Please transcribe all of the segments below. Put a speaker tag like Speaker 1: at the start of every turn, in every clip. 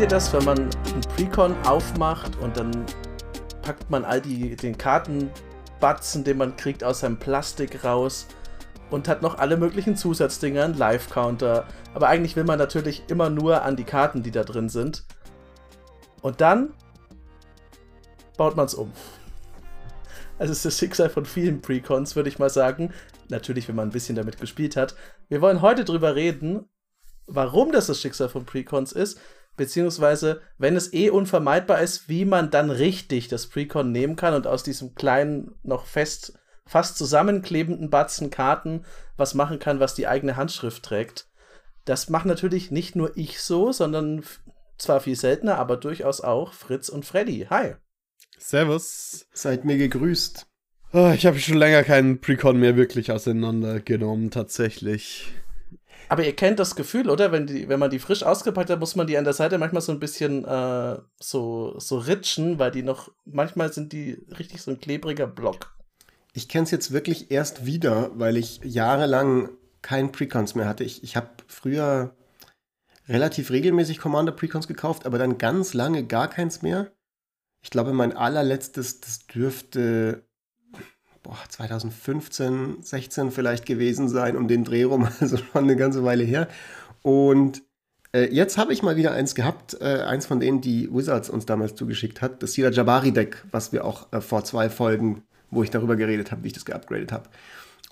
Speaker 1: Kennt ihr das, wenn man ein Precon aufmacht und dann packt man all die, den Kartenbatzen, den man kriegt, aus seinem Plastik raus und hat noch alle möglichen Zusatzdinger, einen Live-Counter. Aber eigentlich will man natürlich immer nur an die Karten, die da drin sind. Und dann baut man es um. Also es ist das Schicksal von vielen Precons, würde ich mal sagen. Natürlich, wenn man ein bisschen damit gespielt hat. Wir wollen heute drüber reden, warum das das Schicksal von Precons ist, beziehungsweise wenn es eh unvermeidbar ist, wie man dann richtig das Precon nehmen kann und aus diesem kleinen, noch fest, fast zusammenklebenden Batzen Karten was machen kann, was die eigene Handschrift trägt. Das macht natürlich nicht nur ich so, sondern zwar viel seltener, aber durchaus auch Fritz und Freddy. Hi.
Speaker 2: Servus.
Speaker 3: Seid mir gegrüßt.
Speaker 2: Oh, ich habe schon länger keinen Precon mehr wirklich auseinandergenommen, tatsächlich.
Speaker 1: Aber ihr kennt das Gefühl, oder? Wenn, die, wenn man die frisch ausgepackt hat, muss man die an der Seite manchmal so ein bisschen äh, so, so ritschen, weil die noch, manchmal sind die richtig so ein klebriger Block.
Speaker 3: Ich kenne es jetzt wirklich erst wieder, weil ich jahrelang keinen Precons mehr hatte. Ich, ich habe früher relativ regelmäßig Commander Precons gekauft, aber dann ganz lange gar keins mehr. Ich glaube, mein allerletztes, das dürfte boah, 2015, 16 vielleicht gewesen sein, um den Dreh rum, also schon eine ganze Weile her. Und äh, jetzt habe ich mal wieder eins gehabt, äh, eins von denen, die Wizards uns damals zugeschickt hat, das Sira Jabari Deck, was wir auch äh, vor zwei Folgen, wo ich darüber geredet habe, wie ich das geupgradet habe.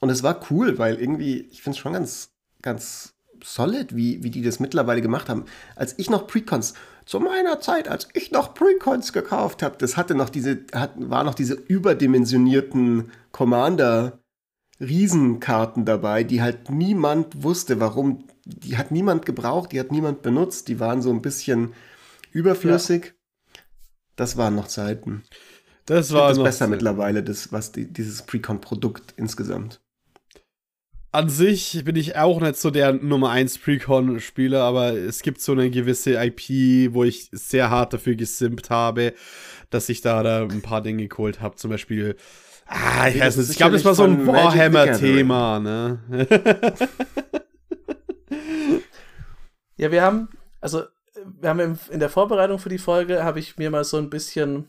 Speaker 3: Und es war cool, weil irgendwie, ich finde es schon ganz, ganz solid, wie, wie die das mittlerweile gemacht haben. Als ich noch Precons, zu meiner Zeit, als ich noch Precons gekauft habe, das hatte noch diese, hat, war noch diese überdimensionierten Commander Riesenkarten dabei, die halt niemand wusste, warum, die hat niemand gebraucht, die hat niemand benutzt, die waren so ein bisschen überflüssig. Ja. Das waren noch Zeiten.
Speaker 2: Das war
Speaker 3: das besser Zeiten. mittlerweile, das, was die, dieses Precon-Produkt insgesamt
Speaker 2: an sich bin ich auch nicht so der Nummer 1 Precon-Spieler, aber es gibt so eine gewisse IP, wo ich sehr hart dafür gesimpt habe, dass ich da, da ein paar Dinge geholt habe. Zum Beispiel, ah, ich weiß nicht, ich glaube, das war so ein Warhammer-Thema, ne?
Speaker 1: ja, wir haben, also, wir haben in der Vorbereitung für die Folge, habe ich mir mal so ein bisschen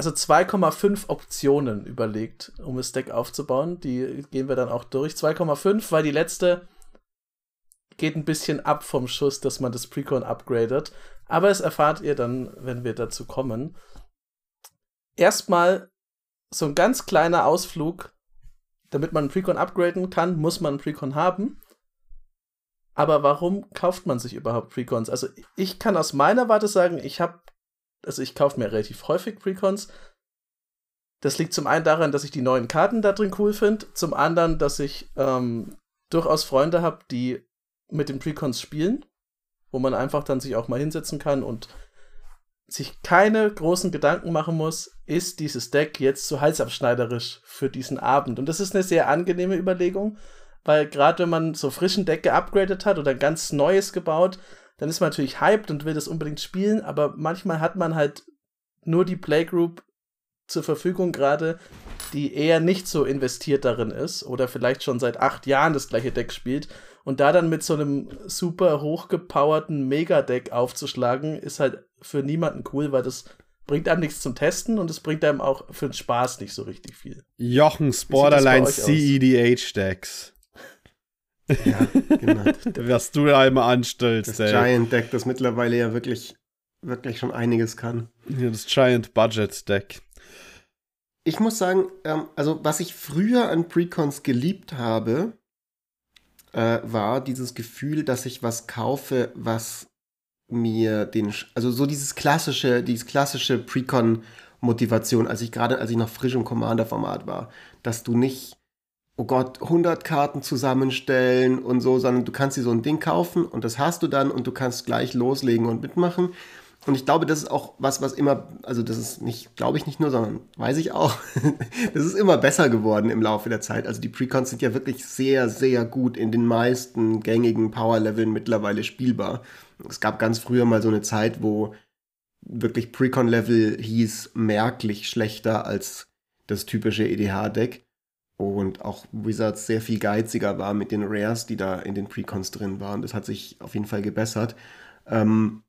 Speaker 1: also 2,5 Optionen überlegt, um das Deck aufzubauen. Die gehen wir dann auch durch. 2,5, weil die letzte geht ein bisschen ab vom Schuss, dass man das Precon upgradet. Aber es erfahrt ihr dann, wenn wir dazu kommen. Erstmal so ein ganz kleiner Ausflug. Damit man ein Precon upgraden kann, muss man ein Precon haben. Aber warum kauft man sich überhaupt Precons? Also ich kann aus meiner Warte sagen, ich habe also ich kaufe mir relativ häufig Precons. Das liegt zum einen daran, dass ich die neuen Karten da drin cool finde, zum anderen, dass ich ähm, durchaus Freunde habe, die mit den Precons spielen, wo man einfach dann sich auch mal hinsetzen kann und sich keine großen Gedanken machen muss, ist dieses Deck jetzt zu halsabschneiderisch für diesen Abend. Und das ist eine sehr angenehme Überlegung, weil gerade wenn man so frischen Deck geupgradet hat oder ein ganz neues gebaut, dann ist man natürlich hyped und will das unbedingt spielen, aber manchmal hat man halt nur die Playgroup zur Verfügung gerade, die eher nicht so investiert darin ist oder vielleicht schon seit acht Jahren das gleiche Deck spielt. Und da dann mit so einem super hochgepowerten Mega-Deck aufzuschlagen, ist halt für niemanden cool, weil das bringt einem nichts zum Testen und es bringt einem auch für den Spaß nicht so richtig viel.
Speaker 2: Jochens Borderline CEDH-Decks.
Speaker 3: Ja, genau.
Speaker 2: Was du einmal anstellst,
Speaker 3: das ey. Giant Deck, das mittlerweile ja wirklich, wirklich schon einiges kann.
Speaker 2: Ja, das Giant Budget Deck.
Speaker 3: Ich muss sagen, ähm, also was ich früher an Precons geliebt habe, äh, war dieses Gefühl, dass ich was kaufe, was mir den, also so dieses klassische, dieses klassische Precon-Motivation, als ich gerade, als ich noch frisch im Commander-Format war, dass du nicht oh Gott, 100 Karten zusammenstellen und so, sondern du kannst dir so ein Ding kaufen und das hast du dann und du kannst gleich loslegen und mitmachen. Und ich glaube, das ist auch was, was immer, also das ist nicht, glaube ich nicht nur, sondern weiß ich auch, das ist immer besser geworden im Laufe der Zeit. Also die Precons sind ja wirklich sehr, sehr gut in den meisten gängigen Power-Leveln mittlerweile spielbar. Es gab ganz früher mal so eine Zeit, wo wirklich Precon-Level hieß merklich schlechter als das typische EDH-Deck und auch Wizards sehr viel geiziger war mit den Rares, die da in den Precons drin waren. Das hat sich auf jeden Fall gebessert. Ähm,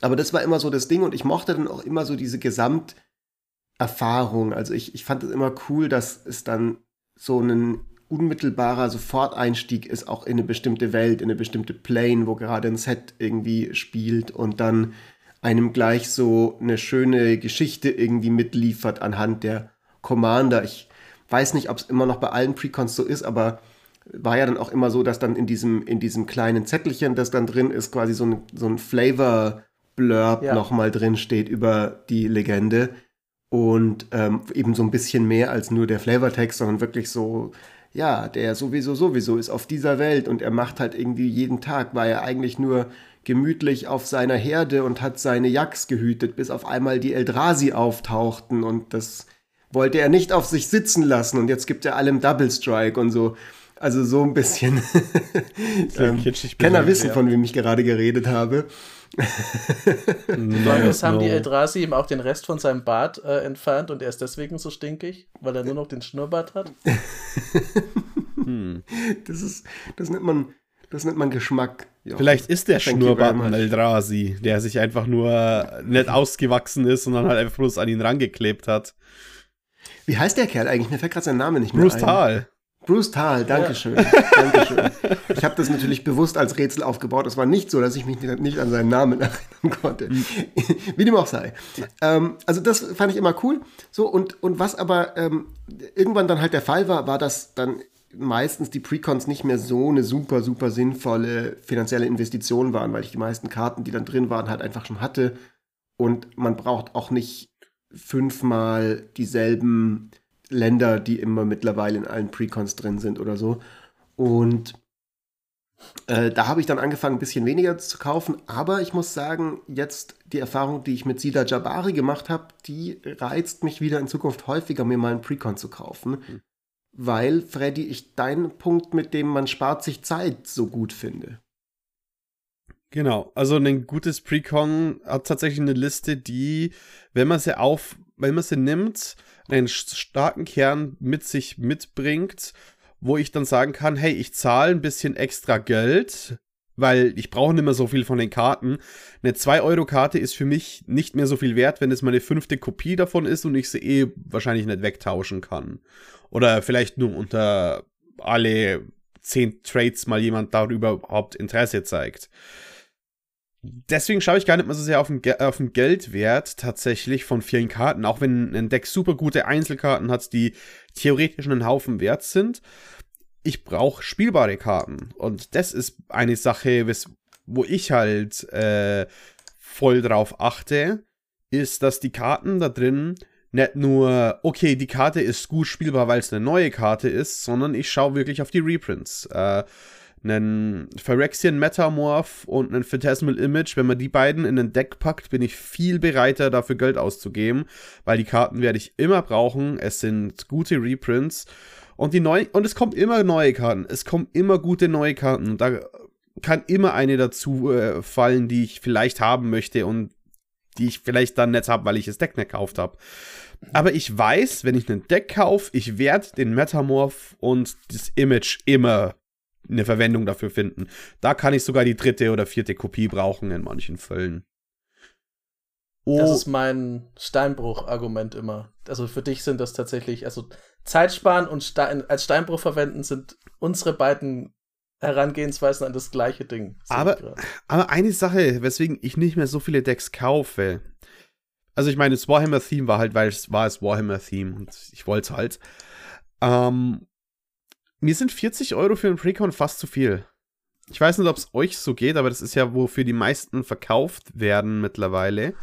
Speaker 3: Aber das war immer so das Ding und ich mochte dann auch immer so diese Gesamterfahrung. Also ich, ich fand es immer cool, dass es dann so ein unmittelbarer Soforteinstieg ist, auch in eine bestimmte Welt, in eine bestimmte Plane, wo gerade ein Set irgendwie spielt und dann einem gleich so eine schöne Geschichte irgendwie mitliefert anhand der Commander. Ich weiß nicht, ob es immer noch bei allen Precons so ist, aber war ja dann auch immer so, dass dann in diesem, in diesem kleinen Zettelchen, das dann drin ist, quasi so ein, so ein Flavor-Blurb ja. nochmal drin steht über die Legende. Und ähm, eben so ein bisschen mehr als nur der Flavortext, sondern wirklich so, ja, der sowieso sowieso ist auf dieser Welt und er macht halt irgendwie jeden Tag, war er eigentlich nur gemütlich auf seiner Herde und hat seine Jacks gehütet, bis auf einmal die Eldrasi auftauchten und das wollte er nicht auf sich sitzen lassen und jetzt gibt er allem Double Strike und so. Also so ein bisschen. ähm, Kenner wissen, ja. von wem ich gerade geredet habe.
Speaker 1: Jetzt haben no. die Eldrasi ihm auch den Rest von seinem Bart äh, entfernt und er ist deswegen so stinkig, weil er nur noch den Schnurrbart hat.
Speaker 3: hm. Das ist, das nennt man, das nennt man Geschmack.
Speaker 2: Ja. Vielleicht ist der Thank Schnurrbart ein Eldrasi, der sich einfach nur nicht ausgewachsen ist, sondern halt einfach bloß an ihn rangeklebt hat.
Speaker 3: Wie heißt der Kerl eigentlich? Mir fällt gerade sein Name nicht mehr
Speaker 2: Bruce ein. Bruce Tal.
Speaker 3: Bruce Tal, Dankeschön. Ja. Dankeschön. Ich habe das natürlich bewusst als Rätsel aufgebaut. Es war nicht so, dass ich mich nicht an seinen Namen erinnern konnte. Wie dem auch sei. Ähm, also das fand ich immer cool. So, und, und was aber ähm, irgendwann dann halt der Fall war, war, dass dann meistens die Precons nicht mehr so eine super, super sinnvolle finanzielle Investition waren, weil ich die meisten Karten, die dann drin waren, halt einfach schon hatte. Und man braucht auch nicht fünfmal dieselben Länder, die immer mittlerweile in allen Precons drin sind oder so. Und äh, da habe ich dann angefangen, ein bisschen weniger zu kaufen. Aber ich muss sagen, jetzt die Erfahrung, die ich mit Sida Jabari gemacht habe, die reizt mich wieder in Zukunft häufiger, mir mal einen Precon zu kaufen. Mhm. Weil, Freddy, ich deinen Punkt, mit dem man spart sich Zeit, so gut finde.
Speaker 2: Genau, also ein gutes Precon hat tatsächlich eine Liste, die, wenn man sie auf, wenn man sie nimmt, einen starken Kern mit sich mitbringt, wo ich dann sagen kann, hey, ich zahle ein bisschen extra Geld, weil ich brauche nicht mehr so viel von den Karten. Eine 2-Euro-Karte ist für mich nicht mehr so viel wert, wenn es meine fünfte Kopie davon ist und ich sie eh wahrscheinlich nicht wegtauschen kann. Oder vielleicht nur unter alle 10 Trades mal jemand darüber überhaupt Interesse zeigt deswegen schaue ich gar nicht mal so sehr auf den, auf den Geldwert tatsächlich von vielen Karten, auch wenn ein Deck super gute Einzelkarten hat, die theoretisch einen Haufen wert sind. Ich brauche spielbare Karten und das ist eine Sache, wo ich halt äh, voll drauf achte, ist, dass die Karten da drin nicht nur, okay, die Karte ist gut spielbar, weil es eine neue Karte ist, sondern ich schaue wirklich auf die Reprints. Äh, einen Phyrexian Metamorph und einen Phantasmal Image, wenn man die beiden in ein Deck packt, bin ich viel bereiter, dafür Geld auszugeben, weil die Karten werde ich immer brauchen. Es sind gute Reprints und die neuen und es kommen immer neue Karten. Es kommen immer gute neue Karten und da kann immer eine dazu äh, fallen, die ich vielleicht haben möchte und die ich vielleicht dann nicht habe, weil ich das Deck nicht gekauft habe. Aber ich weiß, wenn ich ein Deck kaufe, ich werde den Metamorph und das Image immer eine Verwendung dafür finden. Da kann ich sogar die dritte oder vierte Kopie brauchen in manchen Fällen.
Speaker 1: Oh. Das ist mein Steinbruch-Argument immer. Also für dich sind das tatsächlich, also Zeit sparen und Stein, als Steinbruch verwenden sind unsere beiden Herangehensweisen an das gleiche Ding.
Speaker 2: Aber, aber eine Sache, weswegen ich nicht mehr so viele Decks kaufe. Also ich meine, das Warhammer-Theme war halt, weil es war das Warhammer-Theme und ich wollte es halt. Ähm, mir sind 40 Euro für einen Precon fast zu viel. Ich weiß nicht, ob es euch so geht, aber das ist ja, wofür die meisten verkauft werden mittlerweile.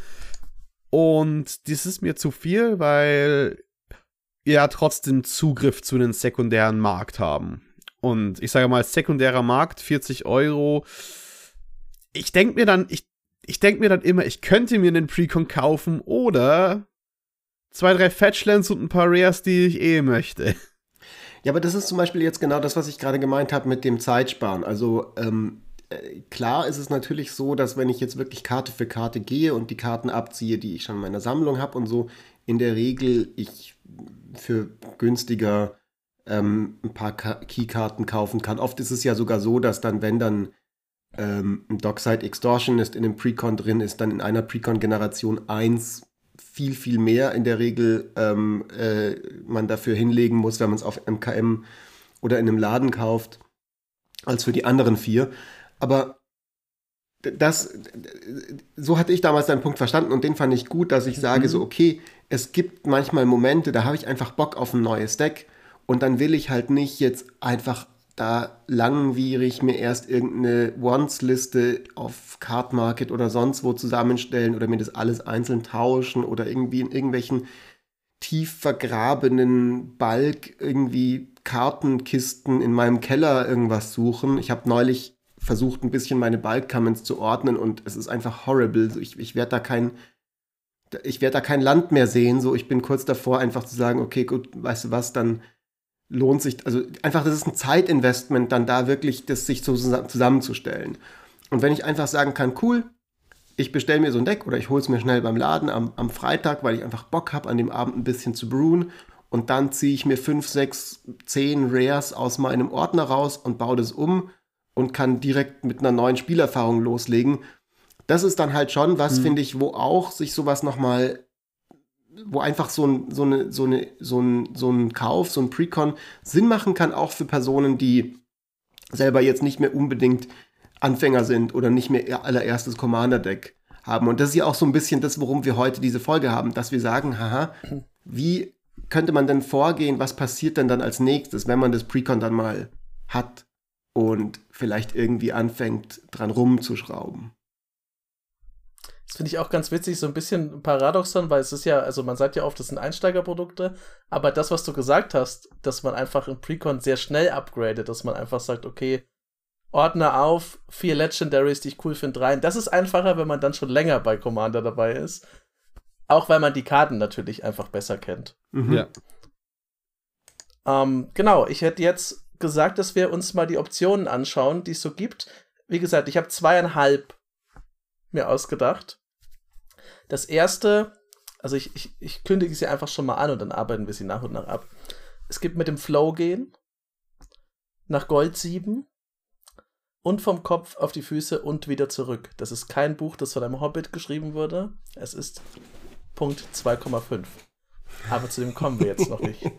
Speaker 2: Und das ist mir zu viel, weil wir ja trotzdem Zugriff zu einem sekundären Markt haben. Und ich sage mal, sekundärer Markt, 40 Euro. Ich denke mir dann, ich, ich denke mir dann immer, ich könnte mir einen Precon kaufen oder zwei, drei Fetchlands und ein paar Rares, die ich eh möchte.
Speaker 3: Ja, aber das ist zum Beispiel jetzt genau das, was ich gerade gemeint habe mit dem Zeitsparen. Also ähm, äh, klar ist es natürlich so, dass wenn ich jetzt wirklich Karte für Karte gehe und die Karten abziehe, die ich schon in meiner Sammlung habe und so, in der Regel ich für günstiger ähm, ein paar Keykarten kaufen kann. Oft ist es ja sogar so, dass dann, wenn dann ähm, ein Dockside Extortionist in einem Precon drin ist, dann in einer Precon-Generation 1 viel, viel mehr in der Regel ähm, äh, man dafür hinlegen muss, wenn man es auf MKM oder in einem Laden kauft, als für die anderen vier. Aber das, so hatte ich damals deinen Punkt verstanden und den fand ich gut, dass ich sage, mhm. so, okay, es gibt manchmal Momente, da habe ich einfach Bock auf ein neues Deck und dann will ich halt nicht jetzt einfach da langwierig mir erst irgendeine Once-Liste auf Card Market oder sonst wo zusammenstellen oder mir das alles einzeln tauschen oder irgendwie in irgendwelchen tief vergrabenen Balk irgendwie Kartenkisten in meinem Keller irgendwas suchen. Ich habe neulich versucht, ein bisschen meine Balk-Comments zu ordnen und es ist einfach horrible. Ich, ich werde da kein ich werde da kein Land mehr sehen. So, ich bin kurz davor, einfach zu sagen, okay, gut, weißt du was, dann lohnt sich, also einfach, das ist ein Zeitinvestment, dann da wirklich das sich so zusammenzustellen. Und wenn ich einfach sagen kann, cool, ich bestelle mir so ein Deck oder ich hole es mir schnell beim Laden am, am Freitag, weil ich einfach Bock habe, an dem Abend ein bisschen zu brewen und dann ziehe ich mir 5, 6, 10 Rares aus meinem Ordner raus und baue das um und kann direkt mit einer neuen Spielerfahrung loslegen. Das ist dann halt schon was, mhm. finde ich, wo auch sich sowas nochmal wo einfach so ein, so, eine, so, eine, so, ein, so ein Kauf, so ein Precon Sinn machen kann, auch für Personen, die selber jetzt nicht mehr unbedingt Anfänger sind oder nicht mehr ihr allererstes Commander-Deck haben. Und das ist ja auch so ein bisschen das, worum wir heute diese Folge haben, dass wir sagen, haha, wie könnte man denn vorgehen, was passiert denn dann als nächstes, wenn man das Precon dann mal hat und vielleicht irgendwie anfängt, dran rumzuschrauben?
Speaker 1: Das finde ich auch ganz witzig, so ein bisschen paradoxon, weil es ist ja, also man sagt ja oft, das sind Einsteigerprodukte, aber das, was du gesagt hast, dass man einfach im Precon sehr schnell upgradet, dass man einfach sagt, okay, Ordner auf, vier Legendaries, die ich cool finde, rein. Das ist einfacher, wenn man dann schon länger bei Commander dabei ist. Auch weil man die Karten natürlich einfach besser kennt.
Speaker 2: Mhm. Ja.
Speaker 1: Ähm, genau, ich hätte jetzt gesagt, dass wir uns mal die Optionen anschauen, die es so gibt. Wie gesagt, ich habe zweieinhalb mir ausgedacht. Das erste, also ich, ich, ich kündige sie einfach schon mal an und dann arbeiten wir sie nach und nach ab. Es gibt mit dem Flow gehen, nach Gold 7 und vom Kopf auf die Füße und wieder zurück. Das ist kein Buch, das von einem Hobbit geschrieben wurde. Es ist Punkt 2,5. Aber zu dem kommen wir jetzt noch nicht.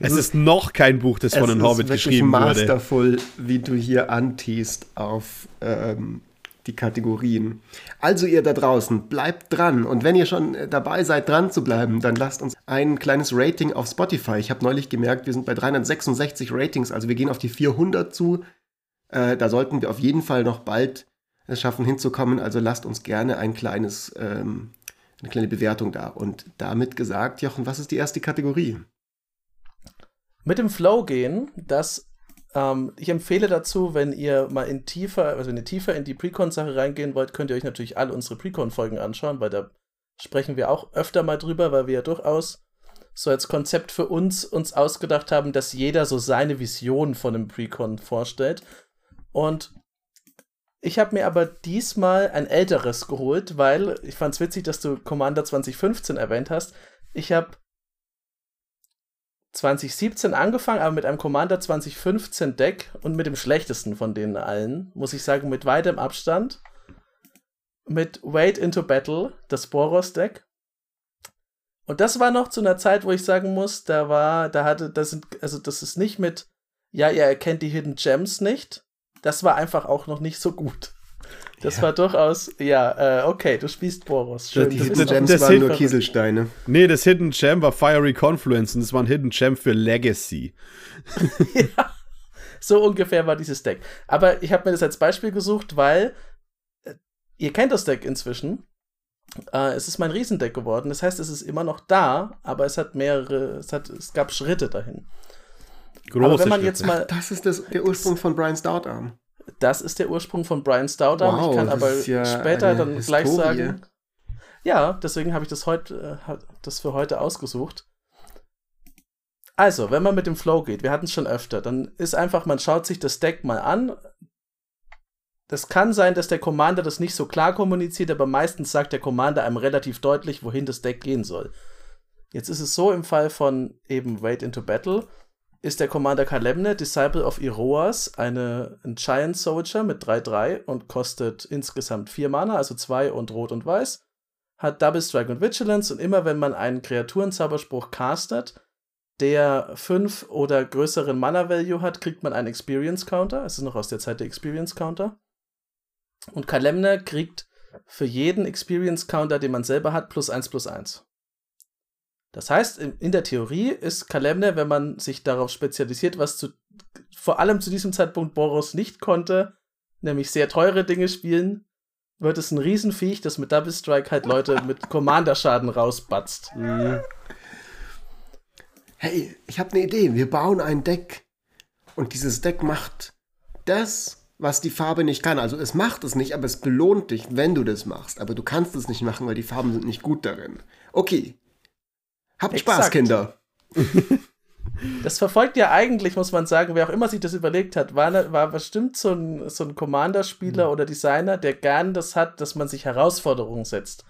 Speaker 2: Es ist noch kein Buch, das von einem Hobbit geschrieben wurde. Es ist
Speaker 3: mastervoll, wie du hier antiest auf ähm, die Kategorien. Also ihr da draußen, bleibt dran. Und wenn ihr schon äh, dabei seid, dran zu bleiben, dann lasst uns ein kleines Rating auf Spotify. Ich habe neulich gemerkt, wir sind bei 366 Ratings, also wir gehen auf die 400 zu. Äh, da sollten wir auf jeden Fall noch bald es schaffen hinzukommen. Also lasst uns gerne ein kleines, ähm, eine kleine Bewertung da. Und damit gesagt, Jochen, was ist die erste Kategorie?
Speaker 1: Mit dem Flow gehen, das ähm, ich empfehle dazu, wenn ihr mal in tiefer, also wenn ihr tiefer in die Precon-Sache reingehen wollt, könnt ihr euch natürlich alle unsere Precon-Folgen anschauen, weil da sprechen wir auch öfter mal drüber, weil wir ja durchaus so als Konzept für uns uns ausgedacht haben, dass jeder so seine Vision von einem Precon vorstellt. Und ich habe mir aber diesmal ein älteres geholt, weil ich fand es witzig, dass du Commander 2015 erwähnt hast. Ich habe 2017 angefangen, aber mit einem Commander 2015 Deck und mit dem schlechtesten von denen allen, muss ich sagen, mit weitem Abstand. Mit Wade into Battle, das Boros Deck. Und das war noch zu einer Zeit, wo ich sagen muss, da war, da hatte, das sind, also das ist nicht mit, ja, ihr erkennt die Hidden Gems nicht. Das war einfach auch noch nicht so gut. Das ja. war durchaus, ja, äh, okay, du spielst Boros.
Speaker 3: Schön. Die Hidden Gems das waren nur Kieselsteine.
Speaker 2: Nee, das Hidden Gem war Fiery Confluence und das war ein Hidden Gem für Legacy.
Speaker 1: ja, so ungefähr war dieses Deck. Aber ich habe mir das als Beispiel gesucht, weil äh, ihr kennt das Deck inzwischen. Äh, es ist mein Riesendeck geworden. Das heißt, es ist immer noch da, aber es hat mehrere, es, hat, es gab Schritte dahin.
Speaker 3: Große aber wenn man Schritte. jetzt mal. das ist das, der Ursprung von Brian Stoutarm.
Speaker 1: Das ist der Ursprung von Brian Stoudarm. Wow, ich kann aber ja später dann Historie. gleich sagen. Ja, deswegen habe ich das, heute, äh, das für heute ausgesucht. Also, wenn man mit dem Flow geht, wir hatten es schon öfter, dann ist einfach, man schaut sich das Deck mal an. Das kann sein, dass der Commander das nicht so klar kommuniziert, aber meistens sagt der Commander einem relativ deutlich, wohin das Deck gehen soll. Jetzt ist es so im Fall von eben Wait into Battle, ist der Commander Kalemne, Disciple of Iroas, eine, ein Giant Soldier mit 3-3 und kostet insgesamt 4 Mana, also 2 und Rot und Weiß. Hat Double Strike und Vigilance und immer wenn man einen Kreaturenzauberspruch castet, der 5 oder größeren Mana-Value hat, kriegt man einen Experience-Counter. Es ist noch aus der Zeit der Experience-Counter. Und Kalemne kriegt für jeden Experience-Counter, den man selber hat, plus 1 plus 1. Das heißt, in der Theorie ist Kalemne, wenn man sich darauf spezialisiert, was zu, vor allem zu diesem Zeitpunkt Boros nicht konnte, nämlich sehr teure Dinge spielen, wird es ein Riesenviech, das mit Double Strike halt Leute mit Commander-Schaden rausbatzt. Mhm.
Speaker 3: Hey, ich habe eine Idee. Wir bauen ein Deck. Und dieses Deck macht das, was die Farbe nicht kann. Also es macht es nicht, aber es belohnt dich, wenn du das machst. Aber du kannst es nicht machen, weil die Farben sind nicht gut darin. Okay, Habt Exakt. Spaß, Kinder.
Speaker 1: Das verfolgt ja eigentlich, muss man sagen, wer auch immer sich das überlegt hat, war, war bestimmt so ein, so ein Commander-Spieler mhm. oder Designer, der gern das hat, dass man sich Herausforderungen setzt.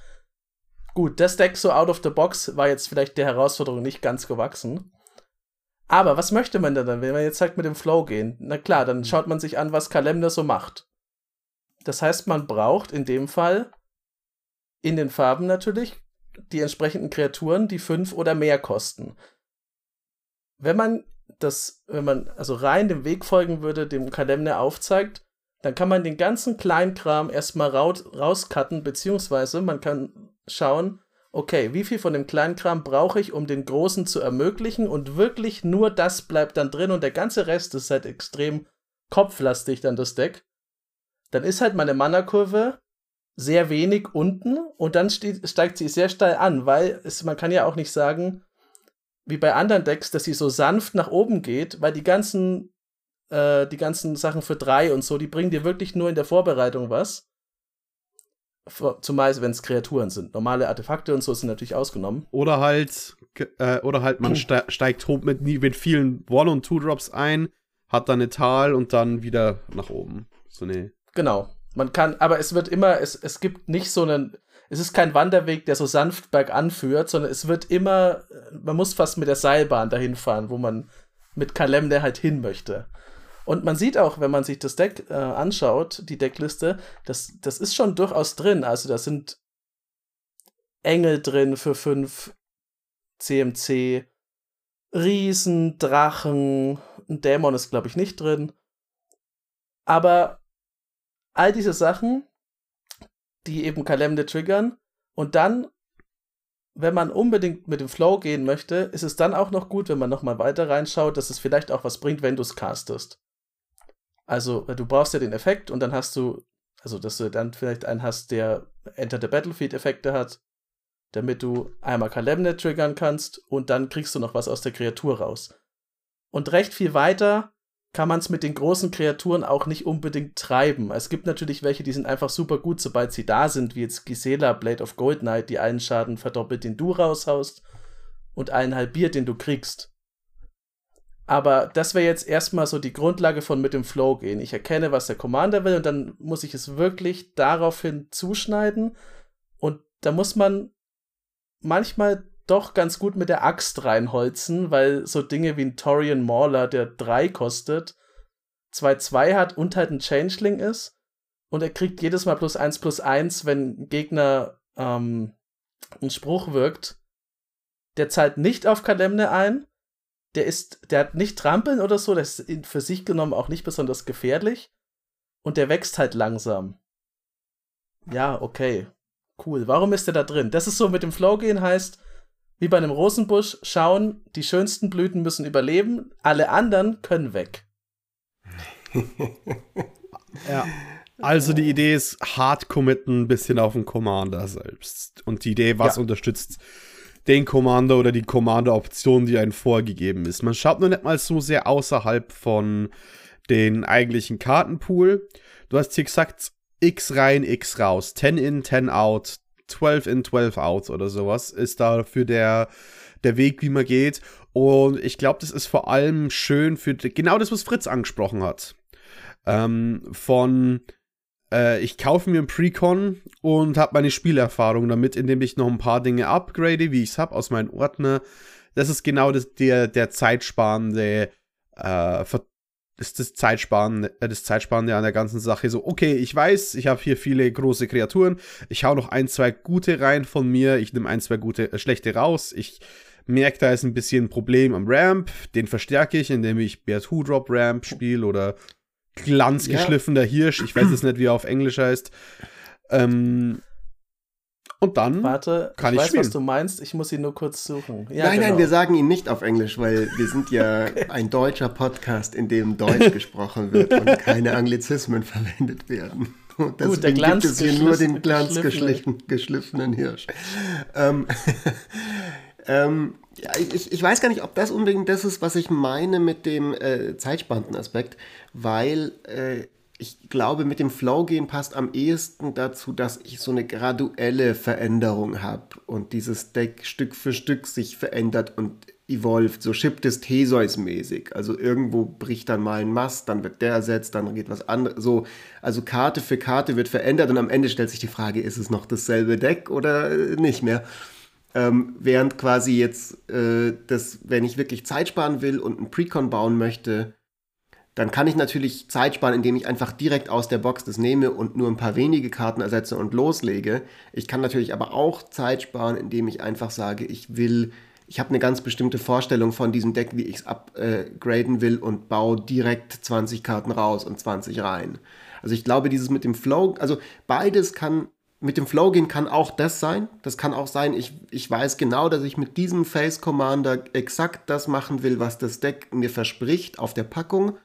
Speaker 1: Gut, das Deck so out of the box war jetzt vielleicht der Herausforderung nicht ganz gewachsen. Aber was möchte man denn dann, wenn man jetzt sagt, mit dem Flow gehen? Na klar, dann mhm. schaut man sich an, was Kalemner so macht. Das heißt, man braucht in dem Fall in den Farben natürlich die entsprechenden Kreaturen, die fünf oder mehr kosten. Wenn man das, wenn man also rein dem Weg folgen würde, dem Kalemner aufzeigt, dann kann man den ganzen Kleinkram erstmal raus, rauscutten, beziehungsweise man kann schauen, okay, wie viel von dem Kleinkram brauche ich, um den Großen zu ermöglichen und wirklich nur das bleibt dann drin und der ganze Rest ist halt extrem kopflastig dann das Deck. Dann ist halt meine Mana-Kurve sehr wenig unten und dann steht, steigt sie sehr steil an, weil es, man kann ja auch nicht sagen, wie bei anderen Decks, dass sie so sanft nach oben geht, weil die ganzen, äh, die ganzen Sachen für drei und so, die bringen dir wirklich nur in der Vorbereitung was. Zumal, wenn es Kreaturen sind. Normale Artefakte und so sind natürlich ausgenommen.
Speaker 2: Oder halt, äh, oder halt man ste steigt hoch mit, mit vielen One- und Two-Drops ein, hat dann eine Tal und dann wieder nach oben. So eine.
Speaker 1: Genau. Man kann, aber es wird immer, es, es gibt nicht so einen, es ist kein Wanderweg, der so sanft bergan führt, sondern es wird immer, man muss fast mit der Seilbahn dahin fahren, wo man mit Kalem der halt hin möchte. Und man sieht auch, wenn man sich das Deck äh, anschaut, die Deckliste, das, das ist schon durchaus drin. Also da sind Engel drin für fünf CMC, Riesen, Drachen, ein Dämon ist, glaube ich, nicht drin. Aber all diese Sachen, die eben Kalemde triggern. Und dann, wenn man unbedingt mit dem Flow gehen möchte, ist es dann auch noch gut, wenn man nochmal weiter reinschaut, dass es vielleicht auch was bringt, wenn du es castest. Also, du brauchst ja den Effekt und dann hast du, also, dass du dann vielleicht einen hast, der Enter the Battlefield Effekte hat, damit du einmal Kalemne triggern kannst und dann kriegst du noch was aus der Kreatur raus. Und recht viel weiter kann man es mit den großen Kreaturen auch nicht unbedingt treiben. Es gibt natürlich welche, die sind einfach super gut, sobald sie da sind, wie jetzt Gisela, Blade of Gold Knight, die einen Schaden verdoppelt, den du raushaust und einen halbiert, den du kriegst. Aber das wäre jetzt erstmal so die Grundlage von mit dem Flow gehen. Ich erkenne, was der Commander will und dann muss ich es wirklich daraufhin zuschneiden. Und da muss man manchmal doch ganz gut mit der Axt reinholzen, weil so Dinge wie ein Torian Mauler, der 3 kostet, 2-2 hat und halt ein Changeling ist. Und er kriegt jedes Mal plus 1 plus 1, wenn ein Gegner ähm, ein Spruch wirkt. Der zahlt nicht auf Kalemne ein. Der ist, der hat nicht Trampeln oder so, das ist für sich genommen auch nicht besonders gefährlich. Und der wächst halt langsam. Ja, okay. Cool. Warum ist der da drin? Das ist so mit dem Flow gehen heißt, wie bei einem Rosenbusch schauen, die schönsten Blüten müssen überleben, alle anderen können weg.
Speaker 2: ja. Also die Idee ist hart committen ein bisschen auf den Commander selbst. Und die Idee, was ja. unterstützt den Commander oder die Commander-Option, die einem vorgegeben ist. Man schaut nur nicht mal so sehr außerhalb von den eigentlichen Kartenpool. Du hast hier gesagt, X rein, X raus, 10 in, 10 out, 12 in, 12 out oder sowas ist dafür der, der Weg, wie man geht. Und ich glaube, das ist vor allem schön für genau das, was Fritz angesprochen hat. Ähm, von äh, ich kaufe mir ein Precon und habe meine Spielerfahrung damit, indem ich noch ein paar Dinge upgrade, wie ich es habe, aus meinem Ordner das ist genau das, der, der zeitsparende, äh, ist das Zeitsparende, äh, das Zeitsparende an der ganzen Sache. So, okay, ich weiß, ich habe hier viele große Kreaturen. Ich hau noch ein, zwei gute rein von mir. Ich nehme ein, zwei gute, äh, schlechte raus. Ich merke, da ist ein bisschen ein Problem am Ramp. Den verstärke ich, indem ich Bears Who Drop Ramp spiele oder glanzgeschliffener ja. Hirsch. Ich weiß jetzt nicht, wie er auf Englisch heißt. Ähm, und dann
Speaker 1: Warte,
Speaker 2: kann
Speaker 1: ich,
Speaker 2: ich
Speaker 1: weiß,
Speaker 2: spielen.
Speaker 1: was du meinst. Ich muss ihn nur kurz suchen. Ja,
Speaker 3: nein,
Speaker 1: genau.
Speaker 3: nein, wir sagen ihn nicht auf Englisch, weil wir sind ja okay. ein deutscher Podcast, in dem Deutsch gesprochen wird und keine Anglizismen verwendet werden. Und deswegen
Speaker 1: Gut, der Glanz
Speaker 3: gibt es hier nur den glanzgeschliffenen geschliffenen Hirsch. ähm, ähm, ja, ich, ich weiß gar nicht, ob das unbedingt das ist, was ich meine mit dem äh, zeitspannenden Aspekt, weil äh, ich glaube, mit dem Flow-Gehen passt am ehesten dazu, dass ich so eine graduelle Veränderung habe und dieses Deck Stück für Stück sich verändert und evolved, so Ship des Theseus-mäßig. Also irgendwo bricht dann mal ein Mast, dann wird der ersetzt, dann geht was anderes. So, also Karte für Karte wird verändert und am Ende stellt sich die Frage, ist es noch dasselbe Deck oder nicht mehr? Ähm, während quasi jetzt, äh, das, wenn ich wirklich Zeit sparen will und einen Precon bauen möchte, dann kann ich natürlich Zeit sparen, indem ich einfach direkt aus der Box das nehme und nur ein paar wenige Karten ersetze und loslege. Ich kann natürlich aber auch Zeit sparen, indem ich einfach sage, ich will, ich habe eine ganz bestimmte Vorstellung von diesem Deck, wie ich es upgraden will und baue direkt 20 Karten raus und 20 rein. Also ich glaube, dieses mit dem Flow, also beides kann, mit dem Flow gehen kann auch das sein. Das kann auch sein, ich, ich weiß genau, dass ich mit diesem Face Commander exakt das machen will, was das Deck mir verspricht auf der Packung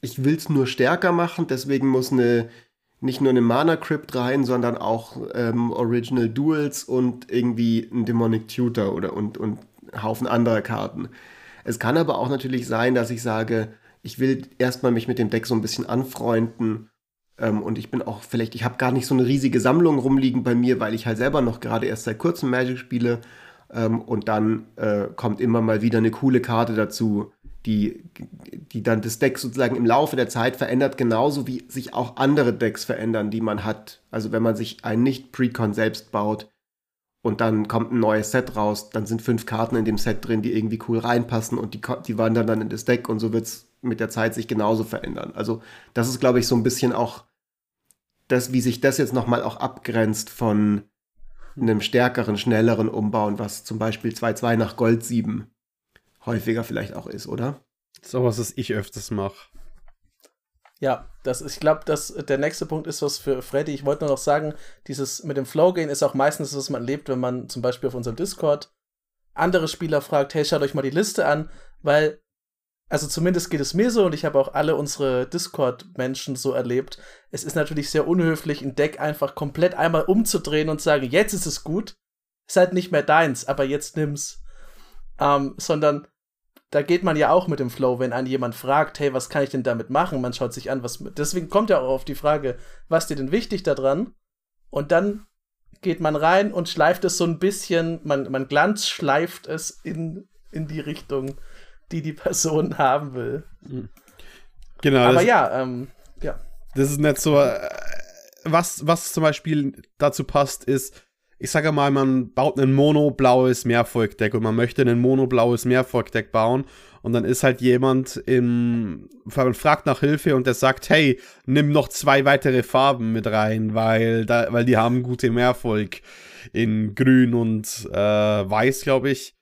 Speaker 3: ich will es nur stärker machen, deswegen muss eine nicht nur eine Mana Crypt rein, sondern auch ähm, Original Duels und irgendwie ein Demonic Tutor oder und, und Haufen anderer Karten. Es kann aber auch natürlich sein, dass ich sage, ich will erstmal mich mit dem Deck so ein bisschen anfreunden ähm, und ich bin auch vielleicht, ich habe gar nicht so eine riesige Sammlung rumliegen bei mir, weil ich halt selber noch gerade erst seit kurzem Magic spiele ähm, und dann äh, kommt immer mal wieder eine coole Karte dazu, die, die dann das Deck sozusagen im Laufe der Zeit verändert, genauso wie sich auch andere Decks verändern, die man hat. Also wenn man sich ein Nicht-Precon selbst baut und dann kommt ein neues Set raus, dann sind fünf Karten in dem Set drin, die irgendwie cool reinpassen und die, die wandern dann in das Deck und so wird es mit der Zeit sich genauso verändern. Also das ist, glaube ich, so ein bisschen auch das, wie sich das jetzt nochmal auch abgrenzt von einem stärkeren, schnelleren Umbauen, was zum Beispiel 2-2 nach Gold 7 häufiger vielleicht auch ist, oder?
Speaker 2: So was, was ich öfters mache.
Speaker 1: Ja, das, ich glaube, dass der nächste Punkt ist was für Freddy. Ich wollte nur noch sagen, dieses mit dem Flow-Gehen ist auch meistens, was man lebt, wenn man zum Beispiel auf unserem Discord andere Spieler fragt, hey, schaut euch mal die Liste an, weil, also zumindest geht es mir so und ich habe auch alle unsere Discord-Menschen so erlebt. Es ist natürlich sehr unhöflich, ein Deck einfach komplett einmal umzudrehen und sagen, jetzt ist es gut, ist halt nicht mehr deins, aber jetzt nimm's. Ähm, sondern da geht man ja auch mit dem Flow, wenn einen jemand fragt, hey, was kann ich denn damit machen? Man schaut sich an, was. Deswegen kommt ja auch auf die Frage, was dir denn wichtig daran? Und dann geht man rein und schleift es so ein bisschen, man, man glanzschleift es in, in die Richtung, die die Person haben will.
Speaker 2: Genau.
Speaker 1: Aber ja, ähm, ja.
Speaker 2: das ist nicht so. äh, Was, was zum Beispiel dazu passt, ist, ich sage mal, man baut ein mono-blaues Mehrvolk-Deck und man möchte ein mono-blaues Mehrvolk-Deck bauen und dann ist halt jemand im, man fragt nach Hilfe und der sagt, hey, nimm noch zwei weitere Farben mit rein, weil, da, weil die haben gute Mehrvolk in grün und äh, weiß, glaube ich.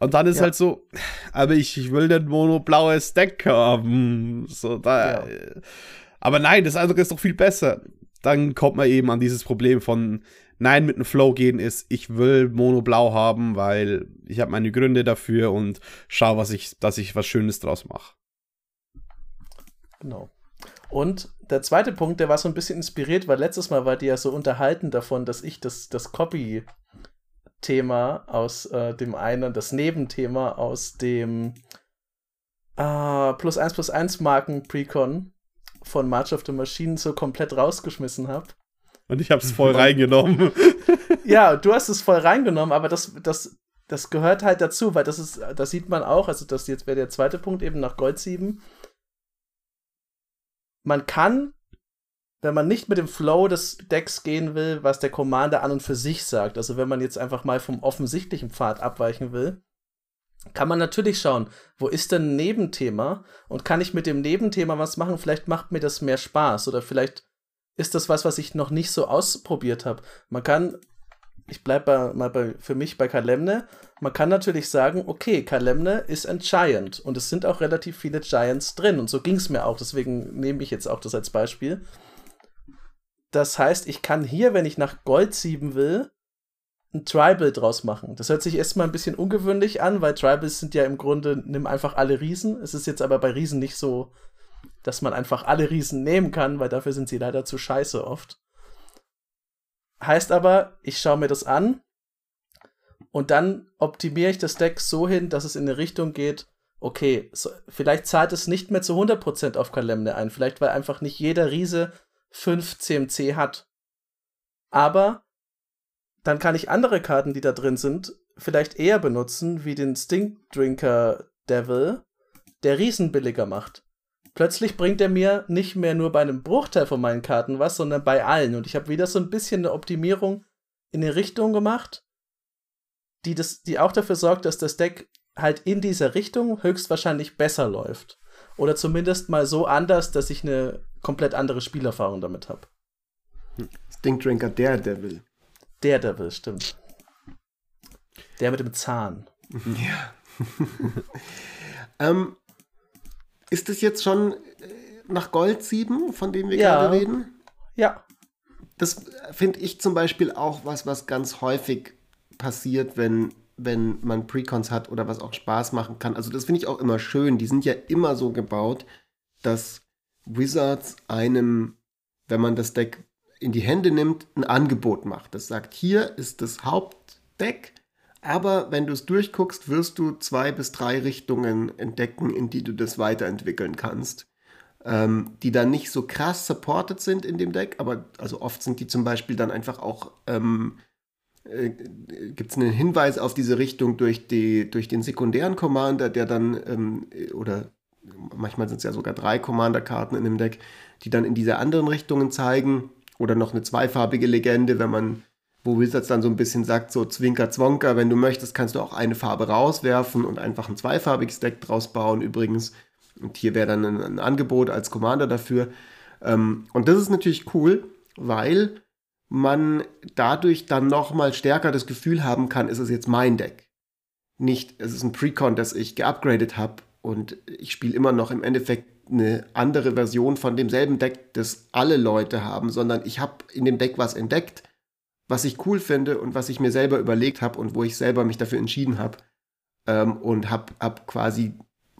Speaker 2: Und dann ist
Speaker 1: Ja.
Speaker 2: halt so, aber ich, ich will ein mono-blaues Deck haben. So, da,
Speaker 1: Ja.
Speaker 2: Aber nein, das andere ist doch viel besser. Dann kommt man eben an dieses Problem von, nein, mit dem Flow gehen ist, ich will Mono-Blau haben, weil ich habe meine Gründe dafür und schau, was ich, dass ich was Schönes draus mache.
Speaker 1: Genau. Und der zweite Punkt, der war so ein bisschen inspiriert, weil letztes Mal war die ja so unterhalten davon, dass ich das, das Copy-Thema aus äh, dem einen, das Nebenthema aus dem äh, plus 1 plus 1 Marken Precon von March of the Machine so komplett rausgeschmissen habe.
Speaker 2: Und ich habe es voll reingenommen.
Speaker 1: Ja, du hast es voll reingenommen, aber das, das, das gehört halt dazu, weil das ist, das sieht man auch, also das jetzt wäre der zweite Punkt eben nach Gold 7. Man kann, wenn man nicht mit dem Flow des Decks gehen will, was der Commander an und für sich sagt, also wenn man jetzt einfach mal vom offensichtlichen Pfad abweichen will, kann man natürlich schauen, wo ist denn ein Nebenthema und kann ich mit dem Nebenthema was machen? Vielleicht macht mir das mehr Spaß oder vielleicht ist das was, was ich noch nicht so ausprobiert habe. Man kann, ich bleibe mal bei, für mich bei Kalemne, man kann natürlich sagen, okay, Kalemne ist ein Giant und es sind auch relativ viele Giants drin und so ging es mir auch, deswegen nehme ich jetzt auch das als Beispiel. Das heißt, ich kann hier, wenn ich nach Gold 7 will, ein Tribal draus machen. Das hört sich erstmal ein bisschen ungewöhnlich an, weil Tribals sind ja im Grunde, nimm einfach alle Riesen. Es ist jetzt aber bei Riesen nicht so, dass man einfach alle Riesen nehmen kann, weil dafür sind sie leider zu scheiße oft. Heißt aber, ich schaue mir das an und dann optimiere ich das Deck so hin, dass es in eine Richtung geht, okay, so, vielleicht zahlt es nicht mehr zu 100% auf Kalemne ein, vielleicht weil einfach nicht jeder Riese 5 CMC hat. Aber dann kann ich andere Karten, die da drin sind, vielleicht eher benutzen, wie den Stinkdrinker Devil, der Riesen billiger macht. Plötzlich bringt er mir nicht mehr nur bei einem Bruchteil von meinen Karten was, sondern bei allen. Und ich habe wieder so ein bisschen eine Optimierung in die Richtung gemacht, die, das, die auch dafür sorgt, dass das Deck halt in dieser Richtung höchstwahrscheinlich besser läuft. Oder zumindest mal so anders, dass ich eine komplett andere Spielerfahrung damit habe.
Speaker 3: Stinkdrinker Daredevil.
Speaker 1: Daredevil, stimmt. Der mit dem Zahn.
Speaker 3: Ja. ähm, ist es jetzt schon äh, nach Gold 7, von dem wir ja. gerade reden?
Speaker 1: Ja.
Speaker 3: Das finde ich zum Beispiel auch was, was ganz häufig passiert, wenn, wenn man Precons hat oder was auch Spaß machen kann. Also das finde ich auch immer schön. Die sind ja immer so gebaut, dass Wizards einem, wenn man das Deck in die Hände nimmt, ein Angebot macht. Das sagt, hier ist das Hauptdeck, aber wenn du es durchguckst, wirst du zwei bis drei Richtungen entdecken, in die du das weiterentwickeln kannst. Ähm, die dann nicht so krass supported sind in dem Deck, aber also oft sind die zum Beispiel dann einfach auch, ähm, äh, gibt es einen Hinweis auf diese Richtung durch, die, durch den sekundären Commander, der dann, ähm, oder manchmal sind es ja sogar drei Commander-Karten in dem Deck, die dann in diese anderen Richtungen zeigen. Oder noch eine zweifarbige Legende, wenn man, wo Wizards dann so ein bisschen sagt, so Zwinker, Zwonker, wenn du möchtest, kannst du auch eine Farbe rauswerfen und einfach ein zweifarbiges Deck draus bauen übrigens. Und hier wäre dann ein, ein, Angebot als Commander dafür. Ähm, und das ist natürlich cool, weil man dadurch dann nochmal stärker das Gefühl haben kann, ist es jetzt mein Deck. Nicht, es ist ein Precon, das ich geupgradet habe und ich spiele immer noch im Endeffekt eine andere Version von demselben Deck, das alle Leute haben, sondern ich habe in dem Deck was entdeckt, was ich cool finde und was ich mir selber überlegt habe und wo ich selber mich dafür entschieden habe ähm, und habe hab quasi